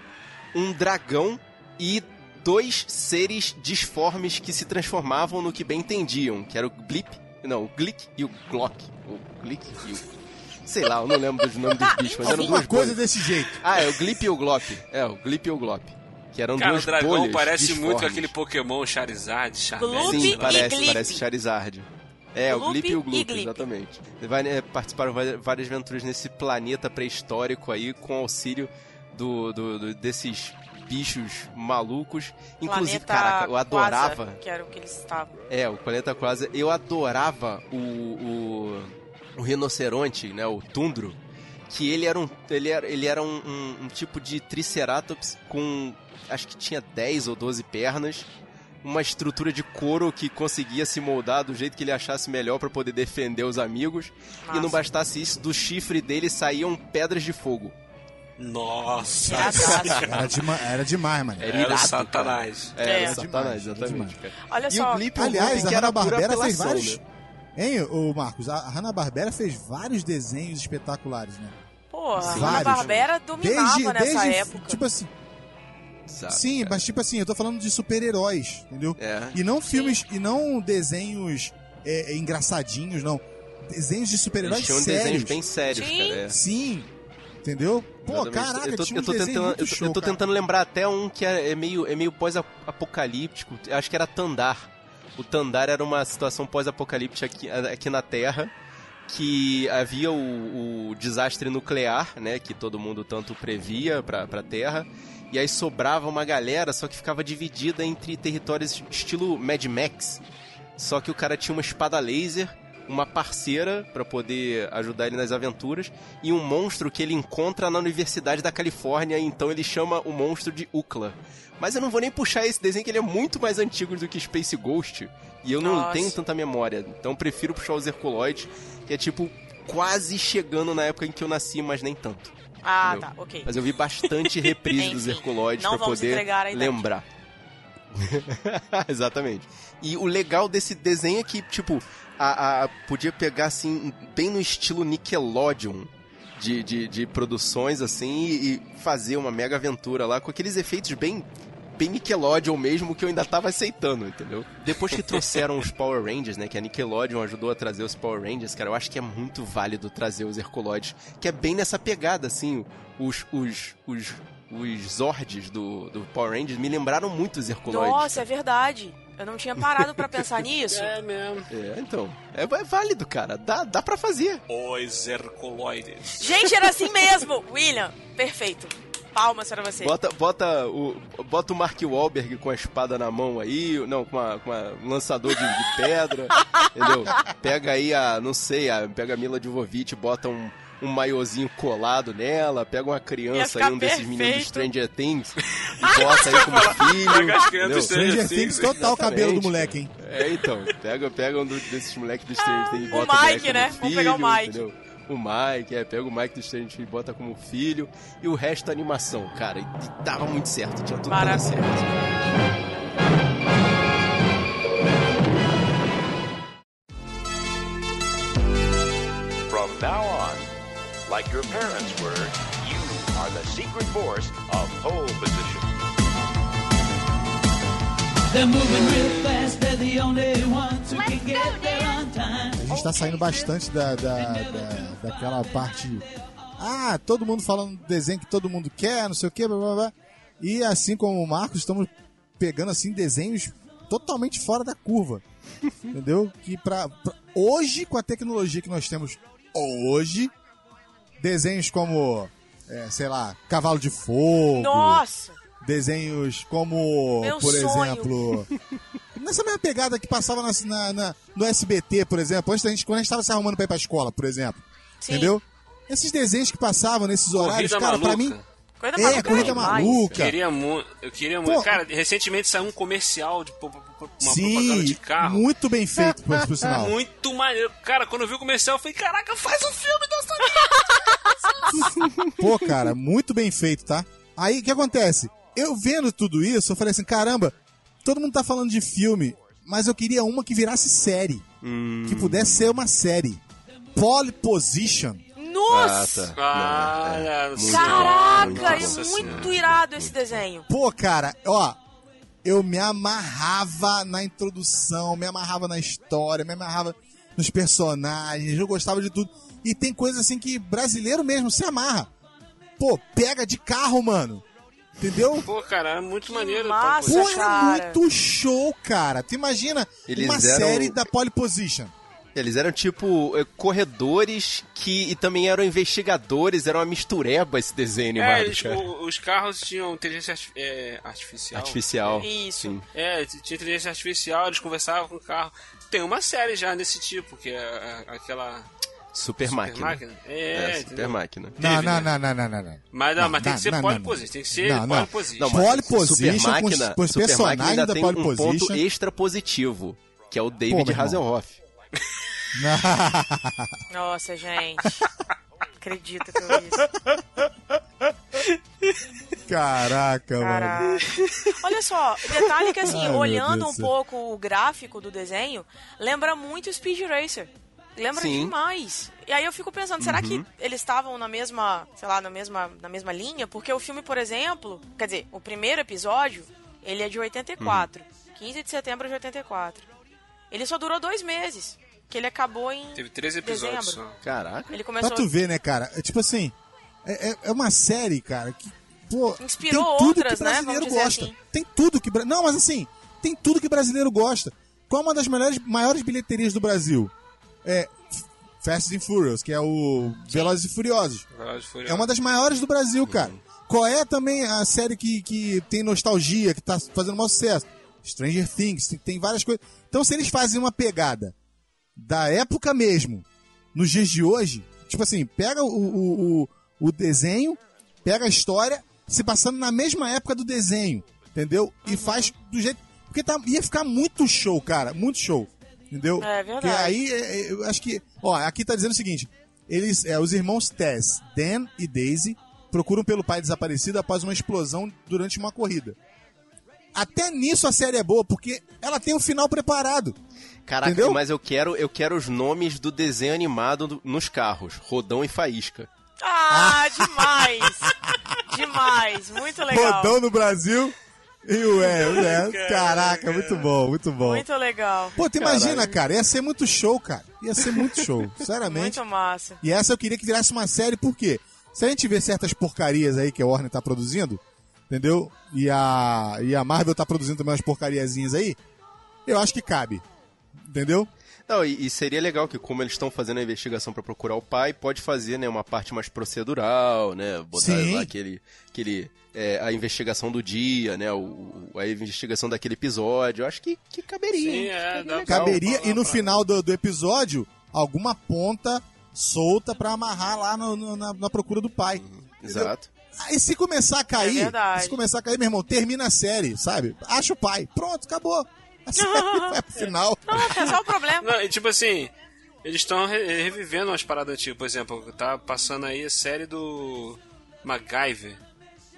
[SPEAKER 5] um dragão e dois seres disformes que se transformavam no que bem entendiam, que era o Blip, não, o Glick e o Glock. O Glick e o... Sei lá, eu não lembro dos nomes dos bichos, mas eram
[SPEAKER 8] Alguma
[SPEAKER 5] duas
[SPEAKER 8] coisa
[SPEAKER 5] bolhas.
[SPEAKER 8] desse jeito.
[SPEAKER 5] Ah, é o Glip e o Glop. É, o Glip e o Glop. Que eram
[SPEAKER 3] Cara, o
[SPEAKER 5] duas
[SPEAKER 3] dragão
[SPEAKER 5] bolhas
[SPEAKER 3] parece
[SPEAKER 5] disformes.
[SPEAKER 3] muito com aquele Pokémon Charizard, Charmander.
[SPEAKER 4] Gloop
[SPEAKER 5] Sim,
[SPEAKER 4] e
[SPEAKER 5] parece,
[SPEAKER 4] Glip.
[SPEAKER 5] parece Charizard. É, o
[SPEAKER 4] Gloop
[SPEAKER 5] Glip e o
[SPEAKER 4] e
[SPEAKER 5] Gloop,
[SPEAKER 4] Glip.
[SPEAKER 5] exatamente. Vai, é, participaram várias aventuras nesse planeta pré-histórico aí, com auxílio do, do- do- desses bichos malucos. Inclusive,
[SPEAKER 4] Planeta
[SPEAKER 5] caraca, eu adorava.
[SPEAKER 4] Quasar, que era o que eles estavam.
[SPEAKER 5] É, o planeta quase. Eu adorava o, o, o rinoceronte, né? O tundro. Que ele era um. Ele era, ele era um, um- um tipo de triceratops com. Acho que tinha 10 ou 12 pernas. Uma estrutura de couro que conseguia se moldar do jeito que ele achasse melhor para poder defender os amigos. E não bastasse isso, do chifre dele saíam pedras de fogo.
[SPEAKER 3] Nossa!
[SPEAKER 8] Era, dema- era demais, mano.
[SPEAKER 5] Era
[SPEAKER 3] Era o Satanás.
[SPEAKER 5] cara. É,
[SPEAKER 4] É.
[SPEAKER 5] era Satanás,
[SPEAKER 8] Demais,
[SPEAKER 5] exatamente. cara.
[SPEAKER 4] Olha
[SPEAKER 5] E
[SPEAKER 4] só.
[SPEAKER 5] o Glip e o
[SPEAKER 8] Aliás, a
[SPEAKER 5] que era pura
[SPEAKER 8] Hanna-Barbera fez vários...
[SPEAKER 5] né?
[SPEAKER 8] Hein, ô Marcos, a Hanna-Barbera fez vários desenhos espetaculares, né?
[SPEAKER 4] Porra, a. Hanna-Barbera dominava
[SPEAKER 8] Desde,
[SPEAKER 4] nessa
[SPEAKER 8] desde,
[SPEAKER 4] época.
[SPEAKER 8] tipo assim,
[SPEAKER 5] Exato,
[SPEAKER 8] sim,
[SPEAKER 5] cara.
[SPEAKER 8] mas tipo assim, eu tô falando de super-heróis, entendeu?
[SPEAKER 5] É.
[SPEAKER 8] E não filmes, e não desenhos é, é, engraçadinhos, não. Desenhos de super-heróis sérios.
[SPEAKER 5] desenhos bem sérios,
[SPEAKER 4] Sim.
[SPEAKER 5] cara. é.
[SPEAKER 8] Sim, entendeu? Pô,
[SPEAKER 5] Exatamente.
[SPEAKER 8] caraca,
[SPEAKER 5] eu tô,
[SPEAKER 8] tinha
[SPEAKER 5] eu
[SPEAKER 8] um
[SPEAKER 5] tô tentando,
[SPEAKER 8] muito
[SPEAKER 5] eu tô,
[SPEAKER 8] show,
[SPEAKER 5] eu tô
[SPEAKER 8] cara.
[SPEAKER 5] tentando lembrar até um que é, é meio, é meio pós-apocalíptico. Acho que era Tandar. O Tandar era uma situação pós-apocalíptica aqui, aqui na Terra. Que havia o, o desastre nuclear, né? Que todo mundo tanto previa pra, pra Terra. E aí sobrava uma galera, só que ficava dividida entre territórios estilo Mad Max. Só que o cara tinha uma espada laser, uma parceira pra poder ajudar ele nas aventuras e um monstro que ele encontra na Universidade da Califórnia, então ele chama o monstro de Ukla. Mas eu não vou nem puxar esse desenho que ele é muito mais antigo do que Space Ghost e eu não
[SPEAKER 4] Nossa.
[SPEAKER 5] tenho tanta memória. Então eu prefiro puxar os Herculoides, que é tipo quase chegando na época em que eu nasci, mas nem tanto.
[SPEAKER 4] Ah,
[SPEAKER 5] entendeu?
[SPEAKER 4] tá, ok.
[SPEAKER 5] Mas eu vi bastante reprise dos
[SPEAKER 4] Enfim,
[SPEAKER 5] Herculoides pra poder lembrar. Exatamente. E o legal desse desenho é que, tipo, a, a- podia pegar assim, bem no estilo Nickelodeon. De, de, de produções assim e, e fazer uma mega aventura lá com aqueles efeitos bem bem Nickelodeon mesmo que eu ainda tava aceitando, entendeu? Depois que trouxeram os Power Rangers, né, que a Nickelodeon ajudou a trazer os Power Rangers, cara, eu acho que é muito válido trazer os Herculoides, que é bem nessa pegada assim, os os os, os Zords do, do Power Rangers me lembraram muito os Herculoides.
[SPEAKER 4] Nossa, é verdade. Eu não tinha parado pra pensar nisso.
[SPEAKER 3] É mesmo.
[SPEAKER 5] É, então, é, é válido, cara, dá, dá pra fazer.
[SPEAKER 3] Os Herculoides.
[SPEAKER 4] Gente, era assim mesmo. William, perfeito. Palmas pra você.
[SPEAKER 5] Bota, bota, o, bota o Mark Wahlberg com a espada na mão aí, não, com, uma, com uma- um lançador de, de pedra, entendeu? Pega aí a, não sei, a, pega a Mila Jovovich, bota um, um maiozinho colado nela, pega uma criança
[SPEAKER 4] Ia
[SPEAKER 5] aí, um
[SPEAKER 4] ficar
[SPEAKER 5] desses meninos do
[SPEAKER 4] perfeito.
[SPEAKER 5] Stranger Things, e bota aí como filho.
[SPEAKER 3] Pega as crianças
[SPEAKER 8] Stranger Things, total o cabelo do moleque, hein?
[SPEAKER 5] É, então, pega, pega um do- desses moleques do Stranger Things e
[SPEAKER 4] o
[SPEAKER 5] bota moleque
[SPEAKER 4] Mike,
[SPEAKER 5] como
[SPEAKER 4] né? Vamos pegar o
[SPEAKER 5] filho,
[SPEAKER 4] Mike.
[SPEAKER 5] entendeu? O Mike, é, pega o Mike do Stranger Things e bota como filho. E o resto animação, cara. E, e dava muito certo, tinha tudo
[SPEAKER 4] Maravilha.
[SPEAKER 5] certo.
[SPEAKER 2] From now on, like your parents were, you are the secret force of pole position.
[SPEAKER 12] They're moving real fast, they're the only ones who can get there on time.
[SPEAKER 8] A gente tá saindo bastante da, da, da- daquela parte. Ah, todo mundo falando do desenho que todo mundo quer, não sei o que, blá blá blá. E assim como o Marcos, estamos pegando assim desenhos totalmente fora da curva. Entendeu? Que pra, pra- hoje, com a tecnologia que nós temos hoje, desenhos como, é, sei lá, Cavalo de Fogo.
[SPEAKER 4] Nossa!
[SPEAKER 8] Desenhos como,
[SPEAKER 4] Meu
[SPEAKER 8] por
[SPEAKER 4] sonho.
[SPEAKER 8] exemplo. Nessa mesma pegada que passava na, na- na- no SBT, por exemplo, antes da gente, quando a gente tava se arrumando pra ir pra escola, por exemplo.
[SPEAKER 4] Sim.
[SPEAKER 8] Entendeu? Esses desenhos que passavam nesses horários,
[SPEAKER 3] Corrida
[SPEAKER 8] cara, pra mim.
[SPEAKER 4] Corrida
[SPEAKER 8] É,
[SPEAKER 4] maluca
[SPEAKER 8] corrida
[SPEAKER 4] demais.
[SPEAKER 8] maluca.
[SPEAKER 3] Eu queria muito. Eu queria muito. Cara, recentemente saiu um comercial de uma propaganda
[SPEAKER 8] Sim,
[SPEAKER 3] de carro.
[SPEAKER 8] muito bem feito, por, por sinal.
[SPEAKER 3] Muito maneiro. Cara, quando eu vi o comercial, eu falei, caraca, faz um filme dessa
[SPEAKER 8] Pô, cara, muito bem feito, tá? Aí, o que acontece? Eu vendo tudo isso, eu falei assim, caramba, todo mundo tá falando de filme, mas eu queria uma que virasse série. Que pudesse ser uma série. Pole Position.
[SPEAKER 4] Nossa!
[SPEAKER 3] Ah, é,
[SPEAKER 5] muito
[SPEAKER 4] Caraca,
[SPEAKER 5] bom,
[SPEAKER 4] é
[SPEAKER 5] muito
[SPEAKER 4] irado esse desenho.
[SPEAKER 8] Pô, cara, ó, eu me amarrava na introdução, me amarrava na história, me amarrava nos personagens, eu gostava de tudo. E tem coisas assim que brasileiro mesmo se amarra. Pô, pega de carro, mano. Entendeu?
[SPEAKER 3] Pô, cara, é muito maneiro.
[SPEAKER 4] massa.
[SPEAKER 3] Pô,
[SPEAKER 8] é
[SPEAKER 4] cara.
[SPEAKER 8] muito show, cara. Tu imagina
[SPEAKER 5] Eles
[SPEAKER 8] uma
[SPEAKER 5] eram-
[SPEAKER 8] série da Pole Position.
[SPEAKER 5] Eles eram tipo eh, corredores que e também eram investigadores, era uma mistureba esse desenho animado.
[SPEAKER 3] É, eles,
[SPEAKER 5] cara.
[SPEAKER 3] o- os carros tinham inteligência é, artificial.
[SPEAKER 5] Artificial.
[SPEAKER 4] Isso.
[SPEAKER 5] Sim.
[SPEAKER 3] É, tinha inteligência artificial, eles conversavam com o carro. Tem uma série já desse tipo, que é é, aquela.
[SPEAKER 5] Super,
[SPEAKER 3] Super
[SPEAKER 5] máquina.
[SPEAKER 3] máquina? É,
[SPEAKER 5] É, super máquina.
[SPEAKER 8] Não,
[SPEAKER 3] Teve,
[SPEAKER 8] não,
[SPEAKER 3] né?
[SPEAKER 8] não, não, não, não, não.
[SPEAKER 3] Mas, não,
[SPEAKER 8] Não,
[SPEAKER 3] mas tem
[SPEAKER 8] não,
[SPEAKER 3] que ser
[SPEAKER 8] não,
[SPEAKER 3] pole
[SPEAKER 8] não, não.
[SPEAKER 3] position, tem que ser
[SPEAKER 8] Não,
[SPEAKER 3] pole
[SPEAKER 8] não.
[SPEAKER 3] position.
[SPEAKER 5] Não, Super
[SPEAKER 8] com os-
[SPEAKER 5] Máquina,
[SPEAKER 8] com os
[SPEAKER 5] Super Máquina ainda
[SPEAKER 8] da
[SPEAKER 5] tem
[SPEAKER 8] Pole
[SPEAKER 5] um
[SPEAKER 8] Position.
[SPEAKER 5] ponto extra positivo, que é o
[SPEAKER 8] Pô,
[SPEAKER 5] David
[SPEAKER 8] irmão.
[SPEAKER 5] Hasselhoff.
[SPEAKER 4] Nossa, gente. Acredito que eu isso.
[SPEAKER 8] Caraca, mano.
[SPEAKER 4] Caraca. Olha só, detalhe que assim,
[SPEAKER 8] Ai,
[SPEAKER 4] olhando um pouco o gráfico do desenho, lembra muito Speed Racer. Lembra
[SPEAKER 5] Sim.
[SPEAKER 4] demais. E aí eu fico pensando, será
[SPEAKER 8] Uhum.
[SPEAKER 4] que eles estavam na mesma, sei lá, na mesma, na mesma linha? Porque o filme, por exemplo, quer dizer, o primeiro episódio, ele é de 84.
[SPEAKER 8] Uhum.
[SPEAKER 4] 15 de setembro de 84. Ele só durou dois meses. Que ele acabou em.
[SPEAKER 3] Teve três episódios
[SPEAKER 4] Dezembro.
[SPEAKER 3] só.
[SPEAKER 5] Caraca.
[SPEAKER 4] Ele
[SPEAKER 8] Pra
[SPEAKER 4] começou.
[SPEAKER 8] tu ver, né, cara? É tipo assim, é, é- é uma série, cara, que, pô,
[SPEAKER 4] Inspirou
[SPEAKER 8] tem tudo
[SPEAKER 4] outras,
[SPEAKER 8] que
[SPEAKER 4] né?
[SPEAKER 8] brasileiro
[SPEAKER 4] dizer
[SPEAKER 8] gosta.
[SPEAKER 4] assim.
[SPEAKER 8] Tem tudo que... Não, mas assim, tem tudo que brasileiro gosta. Qual é uma das melhores, maiores bilheterias do Brasil? É Fast and Furious, que é o Velozes e Furiosos.
[SPEAKER 3] Velozes e Furiosos.
[SPEAKER 8] É uma das maiores do Brasil, cara. Qual é também a série que, que tem nostalgia, que tá fazendo maior sucesso? Stranger Things, tem, tem várias coisas. Então, se eles fazem uma pegada da época mesmo, nos dias de hoje, tipo assim, pega o, o, o, o desenho, pega a história, se passando na mesma época do desenho, entendeu? E faz do jeito. Porque tá, ia ficar muito show, cara, muito show. Entendeu?
[SPEAKER 4] É verdade.
[SPEAKER 8] Porque aí, é, é, eu acho que. Ó, aqui tá dizendo o seguinte: eles, é, os irmãos Tess, Dan e Daisy procuram pelo pai desaparecido após uma explosão durante uma corrida. Até nisso a série é boa, porque ela tem um final preparado.
[SPEAKER 5] Caraca,
[SPEAKER 8] Entendeu?
[SPEAKER 5] mas eu quero, eu quero os nomes do desenho animado do- nos carros. Rodão e Faísca.
[SPEAKER 4] Ah, demais! demais, muito legal.
[SPEAKER 8] Rodão no Brasil e o é, o é. Caraca, muito bom, muito bom.
[SPEAKER 4] Muito legal.
[SPEAKER 8] Pô, tu imagina, cara, ia ser muito show, cara. Ia ser muito show, sinceramente.
[SPEAKER 4] Muito massa.
[SPEAKER 8] E essa eu queria que virasse uma série, por quê? Se a gente vê certas porcarias aí que a Warner tá produzindo, entendeu? E a, e a Marvel tá produzindo também umas porcariazinhas aí, eu acho que cabe. Entendeu?
[SPEAKER 5] Não, e, e seria legal que, como eles estão fazendo a investigação pra procurar o pai, pode fazer, né, uma parte mais procedural, né? Botar
[SPEAKER 8] Sim.
[SPEAKER 5] lá aquele. aquele é, a investigação do dia, né? O, a investigação daquele episódio. Eu acho que, que caberia.
[SPEAKER 3] Sim, é.
[SPEAKER 8] Caberia,
[SPEAKER 3] pra-
[SPEAKER 8] e no
[SPEAKER 3] pra-
[SPEAKER 8] final do, do episódio, alguma ponta solta pra amarrar lá no- no- na, na procura do pai.
[SPEAKER 5] Exato.
[SPEAKER 8] Aí se começar a cair,
[SPEAKER 4] É
[SPEAKER 8] se começar a cair, meu irmão, termina a série, sabe? Acha o pai. Pronto, acabou. Vai pro final.
[SPEAKER 4] É só o problema.
[SPEAKER 3] Não, e tipo assim, eles estão re- revivendo umas paradas antigas. Por exemplo, tá passando aí a série do MacGyver,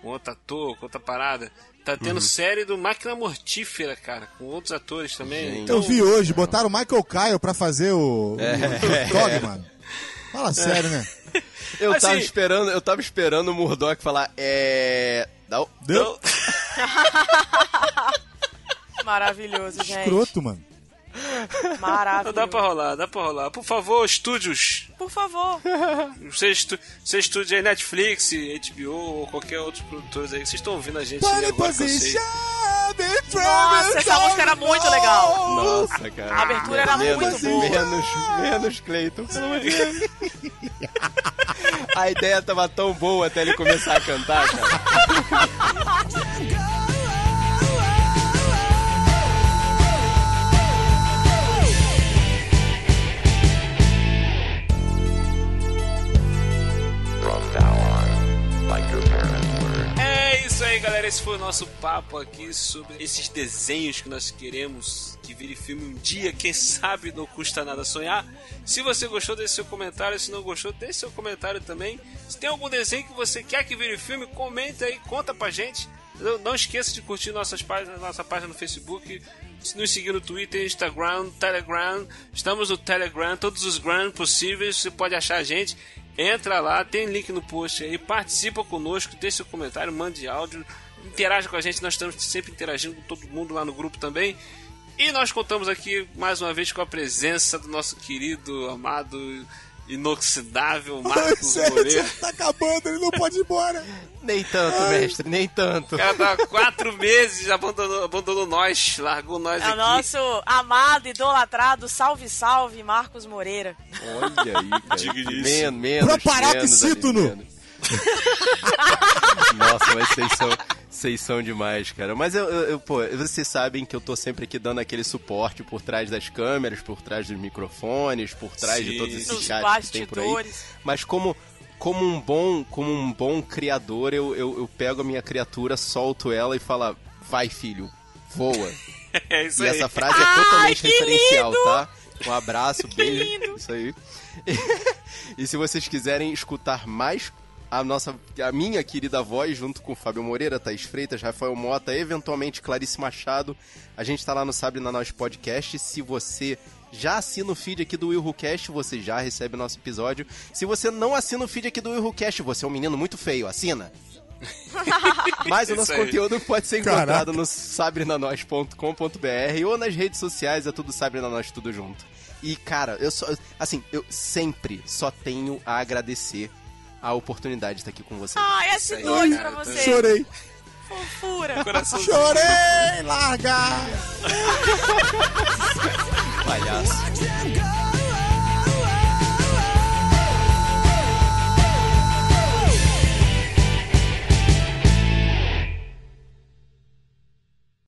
[SPEAKER 3] com outro ator, com outra parada. Tá tendo
[SPEAKER 5] Uhum.
[SPEAKER 3] série do Máquina Mortífera, cara, com outros atores também. Então,
[SPEAKER 8] Eu vi hoje, botaram o Michael Kyle pra fazer o,
[SPEAKER 5] É.
[SPEAKER 8] o Dogman. Fala sério, né?
[SPEAKER 5] Eu
[SPEAKER 3] Assim-
[SPEAKER 5] tava esperando, eu tava esperando o Murdoch falar, é. Não.
[SPEAKER 8] Deu?
[SPEAKER 4] Maravilhoso, gente.
[SPEAKER 8] Escroto, mano.
[SPEAKER 4] Maravilhoso.
[SPEAKER 3] Dá pra rolar, dá pra rolar. Por favor, estúdios.
[SPEAKER 4] Por favor.
[SPEAKER 3] Você, estu você estude aí Netflix, HBO ou qualquer outro produtor aí. Vocês estão ouvindo a gente
[SPEAKER 8] Pole
[SPEAKER 3] agora que eu sei.
[SPEAKER 8] position,
[SPEAKER 4] Nossa, essa música era muito legal.
[SPEAKER 5] Nossa, cara.
[SPEAKER 4] A abertura era
[SPEAKER 5] menos,
[SPEAKER 4] muito boa.
[SPEAKER 5] Menos, menos, Cleiton. pelo amor de Deus. A ideia tava tão boa até ele começar a cantar, cara.
[SPEAKER 3] isso aí, galera. Esse foi o nosso papo aqui sobre esses desenhos que nós queremos que vire filme um dia. Quem sabe não custa nada sonhar. Se você gostou, deixe seu comentário. Se não gostou, deixe seu comentário também. Se tem algum desenho que você quer que vire filme, comenta aí, conta pra gente. Não, esqueça de curtir nossas páginas, nossa página no Facebook, nos seguir no Twitter, Instagram, Telegram. Estamos no Telegram, todos os Grand possíveis. Você pode achar a gente. Entra lá, tem link no post aí, participa conosco, deixe seu comentário, mande áudio, interaja com a gente, nós estamos sempre interagindo com todo mundo lá no grupo também. E nós contamos aqui mais uma vez com a presença do nosso querido, amado, inoxidável Marcos
[SPEAKER 8] Sério,
[SPEAKER 3] Moreira.
[SPEAKER 8] tá acabando, ele não pode ir embora.
[SPEAKER 5] Nem tanto, mestre, nem tanto.
[SPEAKER 3] O cara tá quatro meses, abandonou, abandonou nós, largou nós
[SPEAKER 4] É o
[SPEAKER 3] aqui.
[SPEAKER 4] nosso amado, idolatrado, salve, salve, Marcos Moreira.
[SPEAKER 5] Olha aí, cara. Men menos,
[SPEAKER 8] Proparoxítono.
[SPEAKER 5] menos, menos. Nossa, mas vocês são, vocês são demais, cara. Mas eu, eu- eu, pô, vocês sabem que eu tô sempre aqui dando aquele suporte por trás das câmeras, por trás dos microfones, por trás de
[SPEAKER 3] Sim.
[SPEAKER 5] todos esses
[SPEAKER 4] Nos
[SPEAKER 5] chats que tem por aí. Mas como como um bom, como um bom criador, eu, eu, eu pego a minha criatura, solto ela e falo: "Vai, filho, voa".
[SPEAKER 3] É isso
[SPEAKER 5] E
[SPEAKER 3] aí.
[SPEAKER 5] essa frase é
[SPEAKER 4] Ai,
[SPEAKER 5] totalmente
[SPEAKER 4] que
[SPEAKER 5] referencial,
[SPEAKER 4] lindo!
[SPEAKER 5] tá? Um abraço, beijo. Isso aí. e se vocês quiserem escutar mais a nossa, a minha querida voz, junto com Fábio Moreira, Thaís Freitas, Rafael Mota, eventualmente Clarice Machado, a gente tá lá no Sabe na Nós Podcast. Se você já assina o feed aqui do Will Who Cast, você já recebe o nosso episódio. Se você não assina o feed aqui do Will Who Cast, você é um menino muito feio, assina. Mas o nosso conteúdo pode ser
[SPEAKER 8] Caraca.
[SPEAKER 5] encontrado no sabrenanois.com.br ou nas redes sociais, é tudo Sabre na Nós, tudo junto. E, cara, eu só. Assim, eu sempre só tenho a agradecer a oportunidade de estar aqui com vocês.
[SPEAKER 4] Ai, esse
[SPEAKER 3] aí,
[SPEAKER 4] dois pra você.
[SPEAKER 8] Chorei.
[SPEAKER 4] Fofura.
[SPEAKER 3] Coração
[SPEAKER 8] Chorei, larga!
[SPEAKER 5] Palhaço.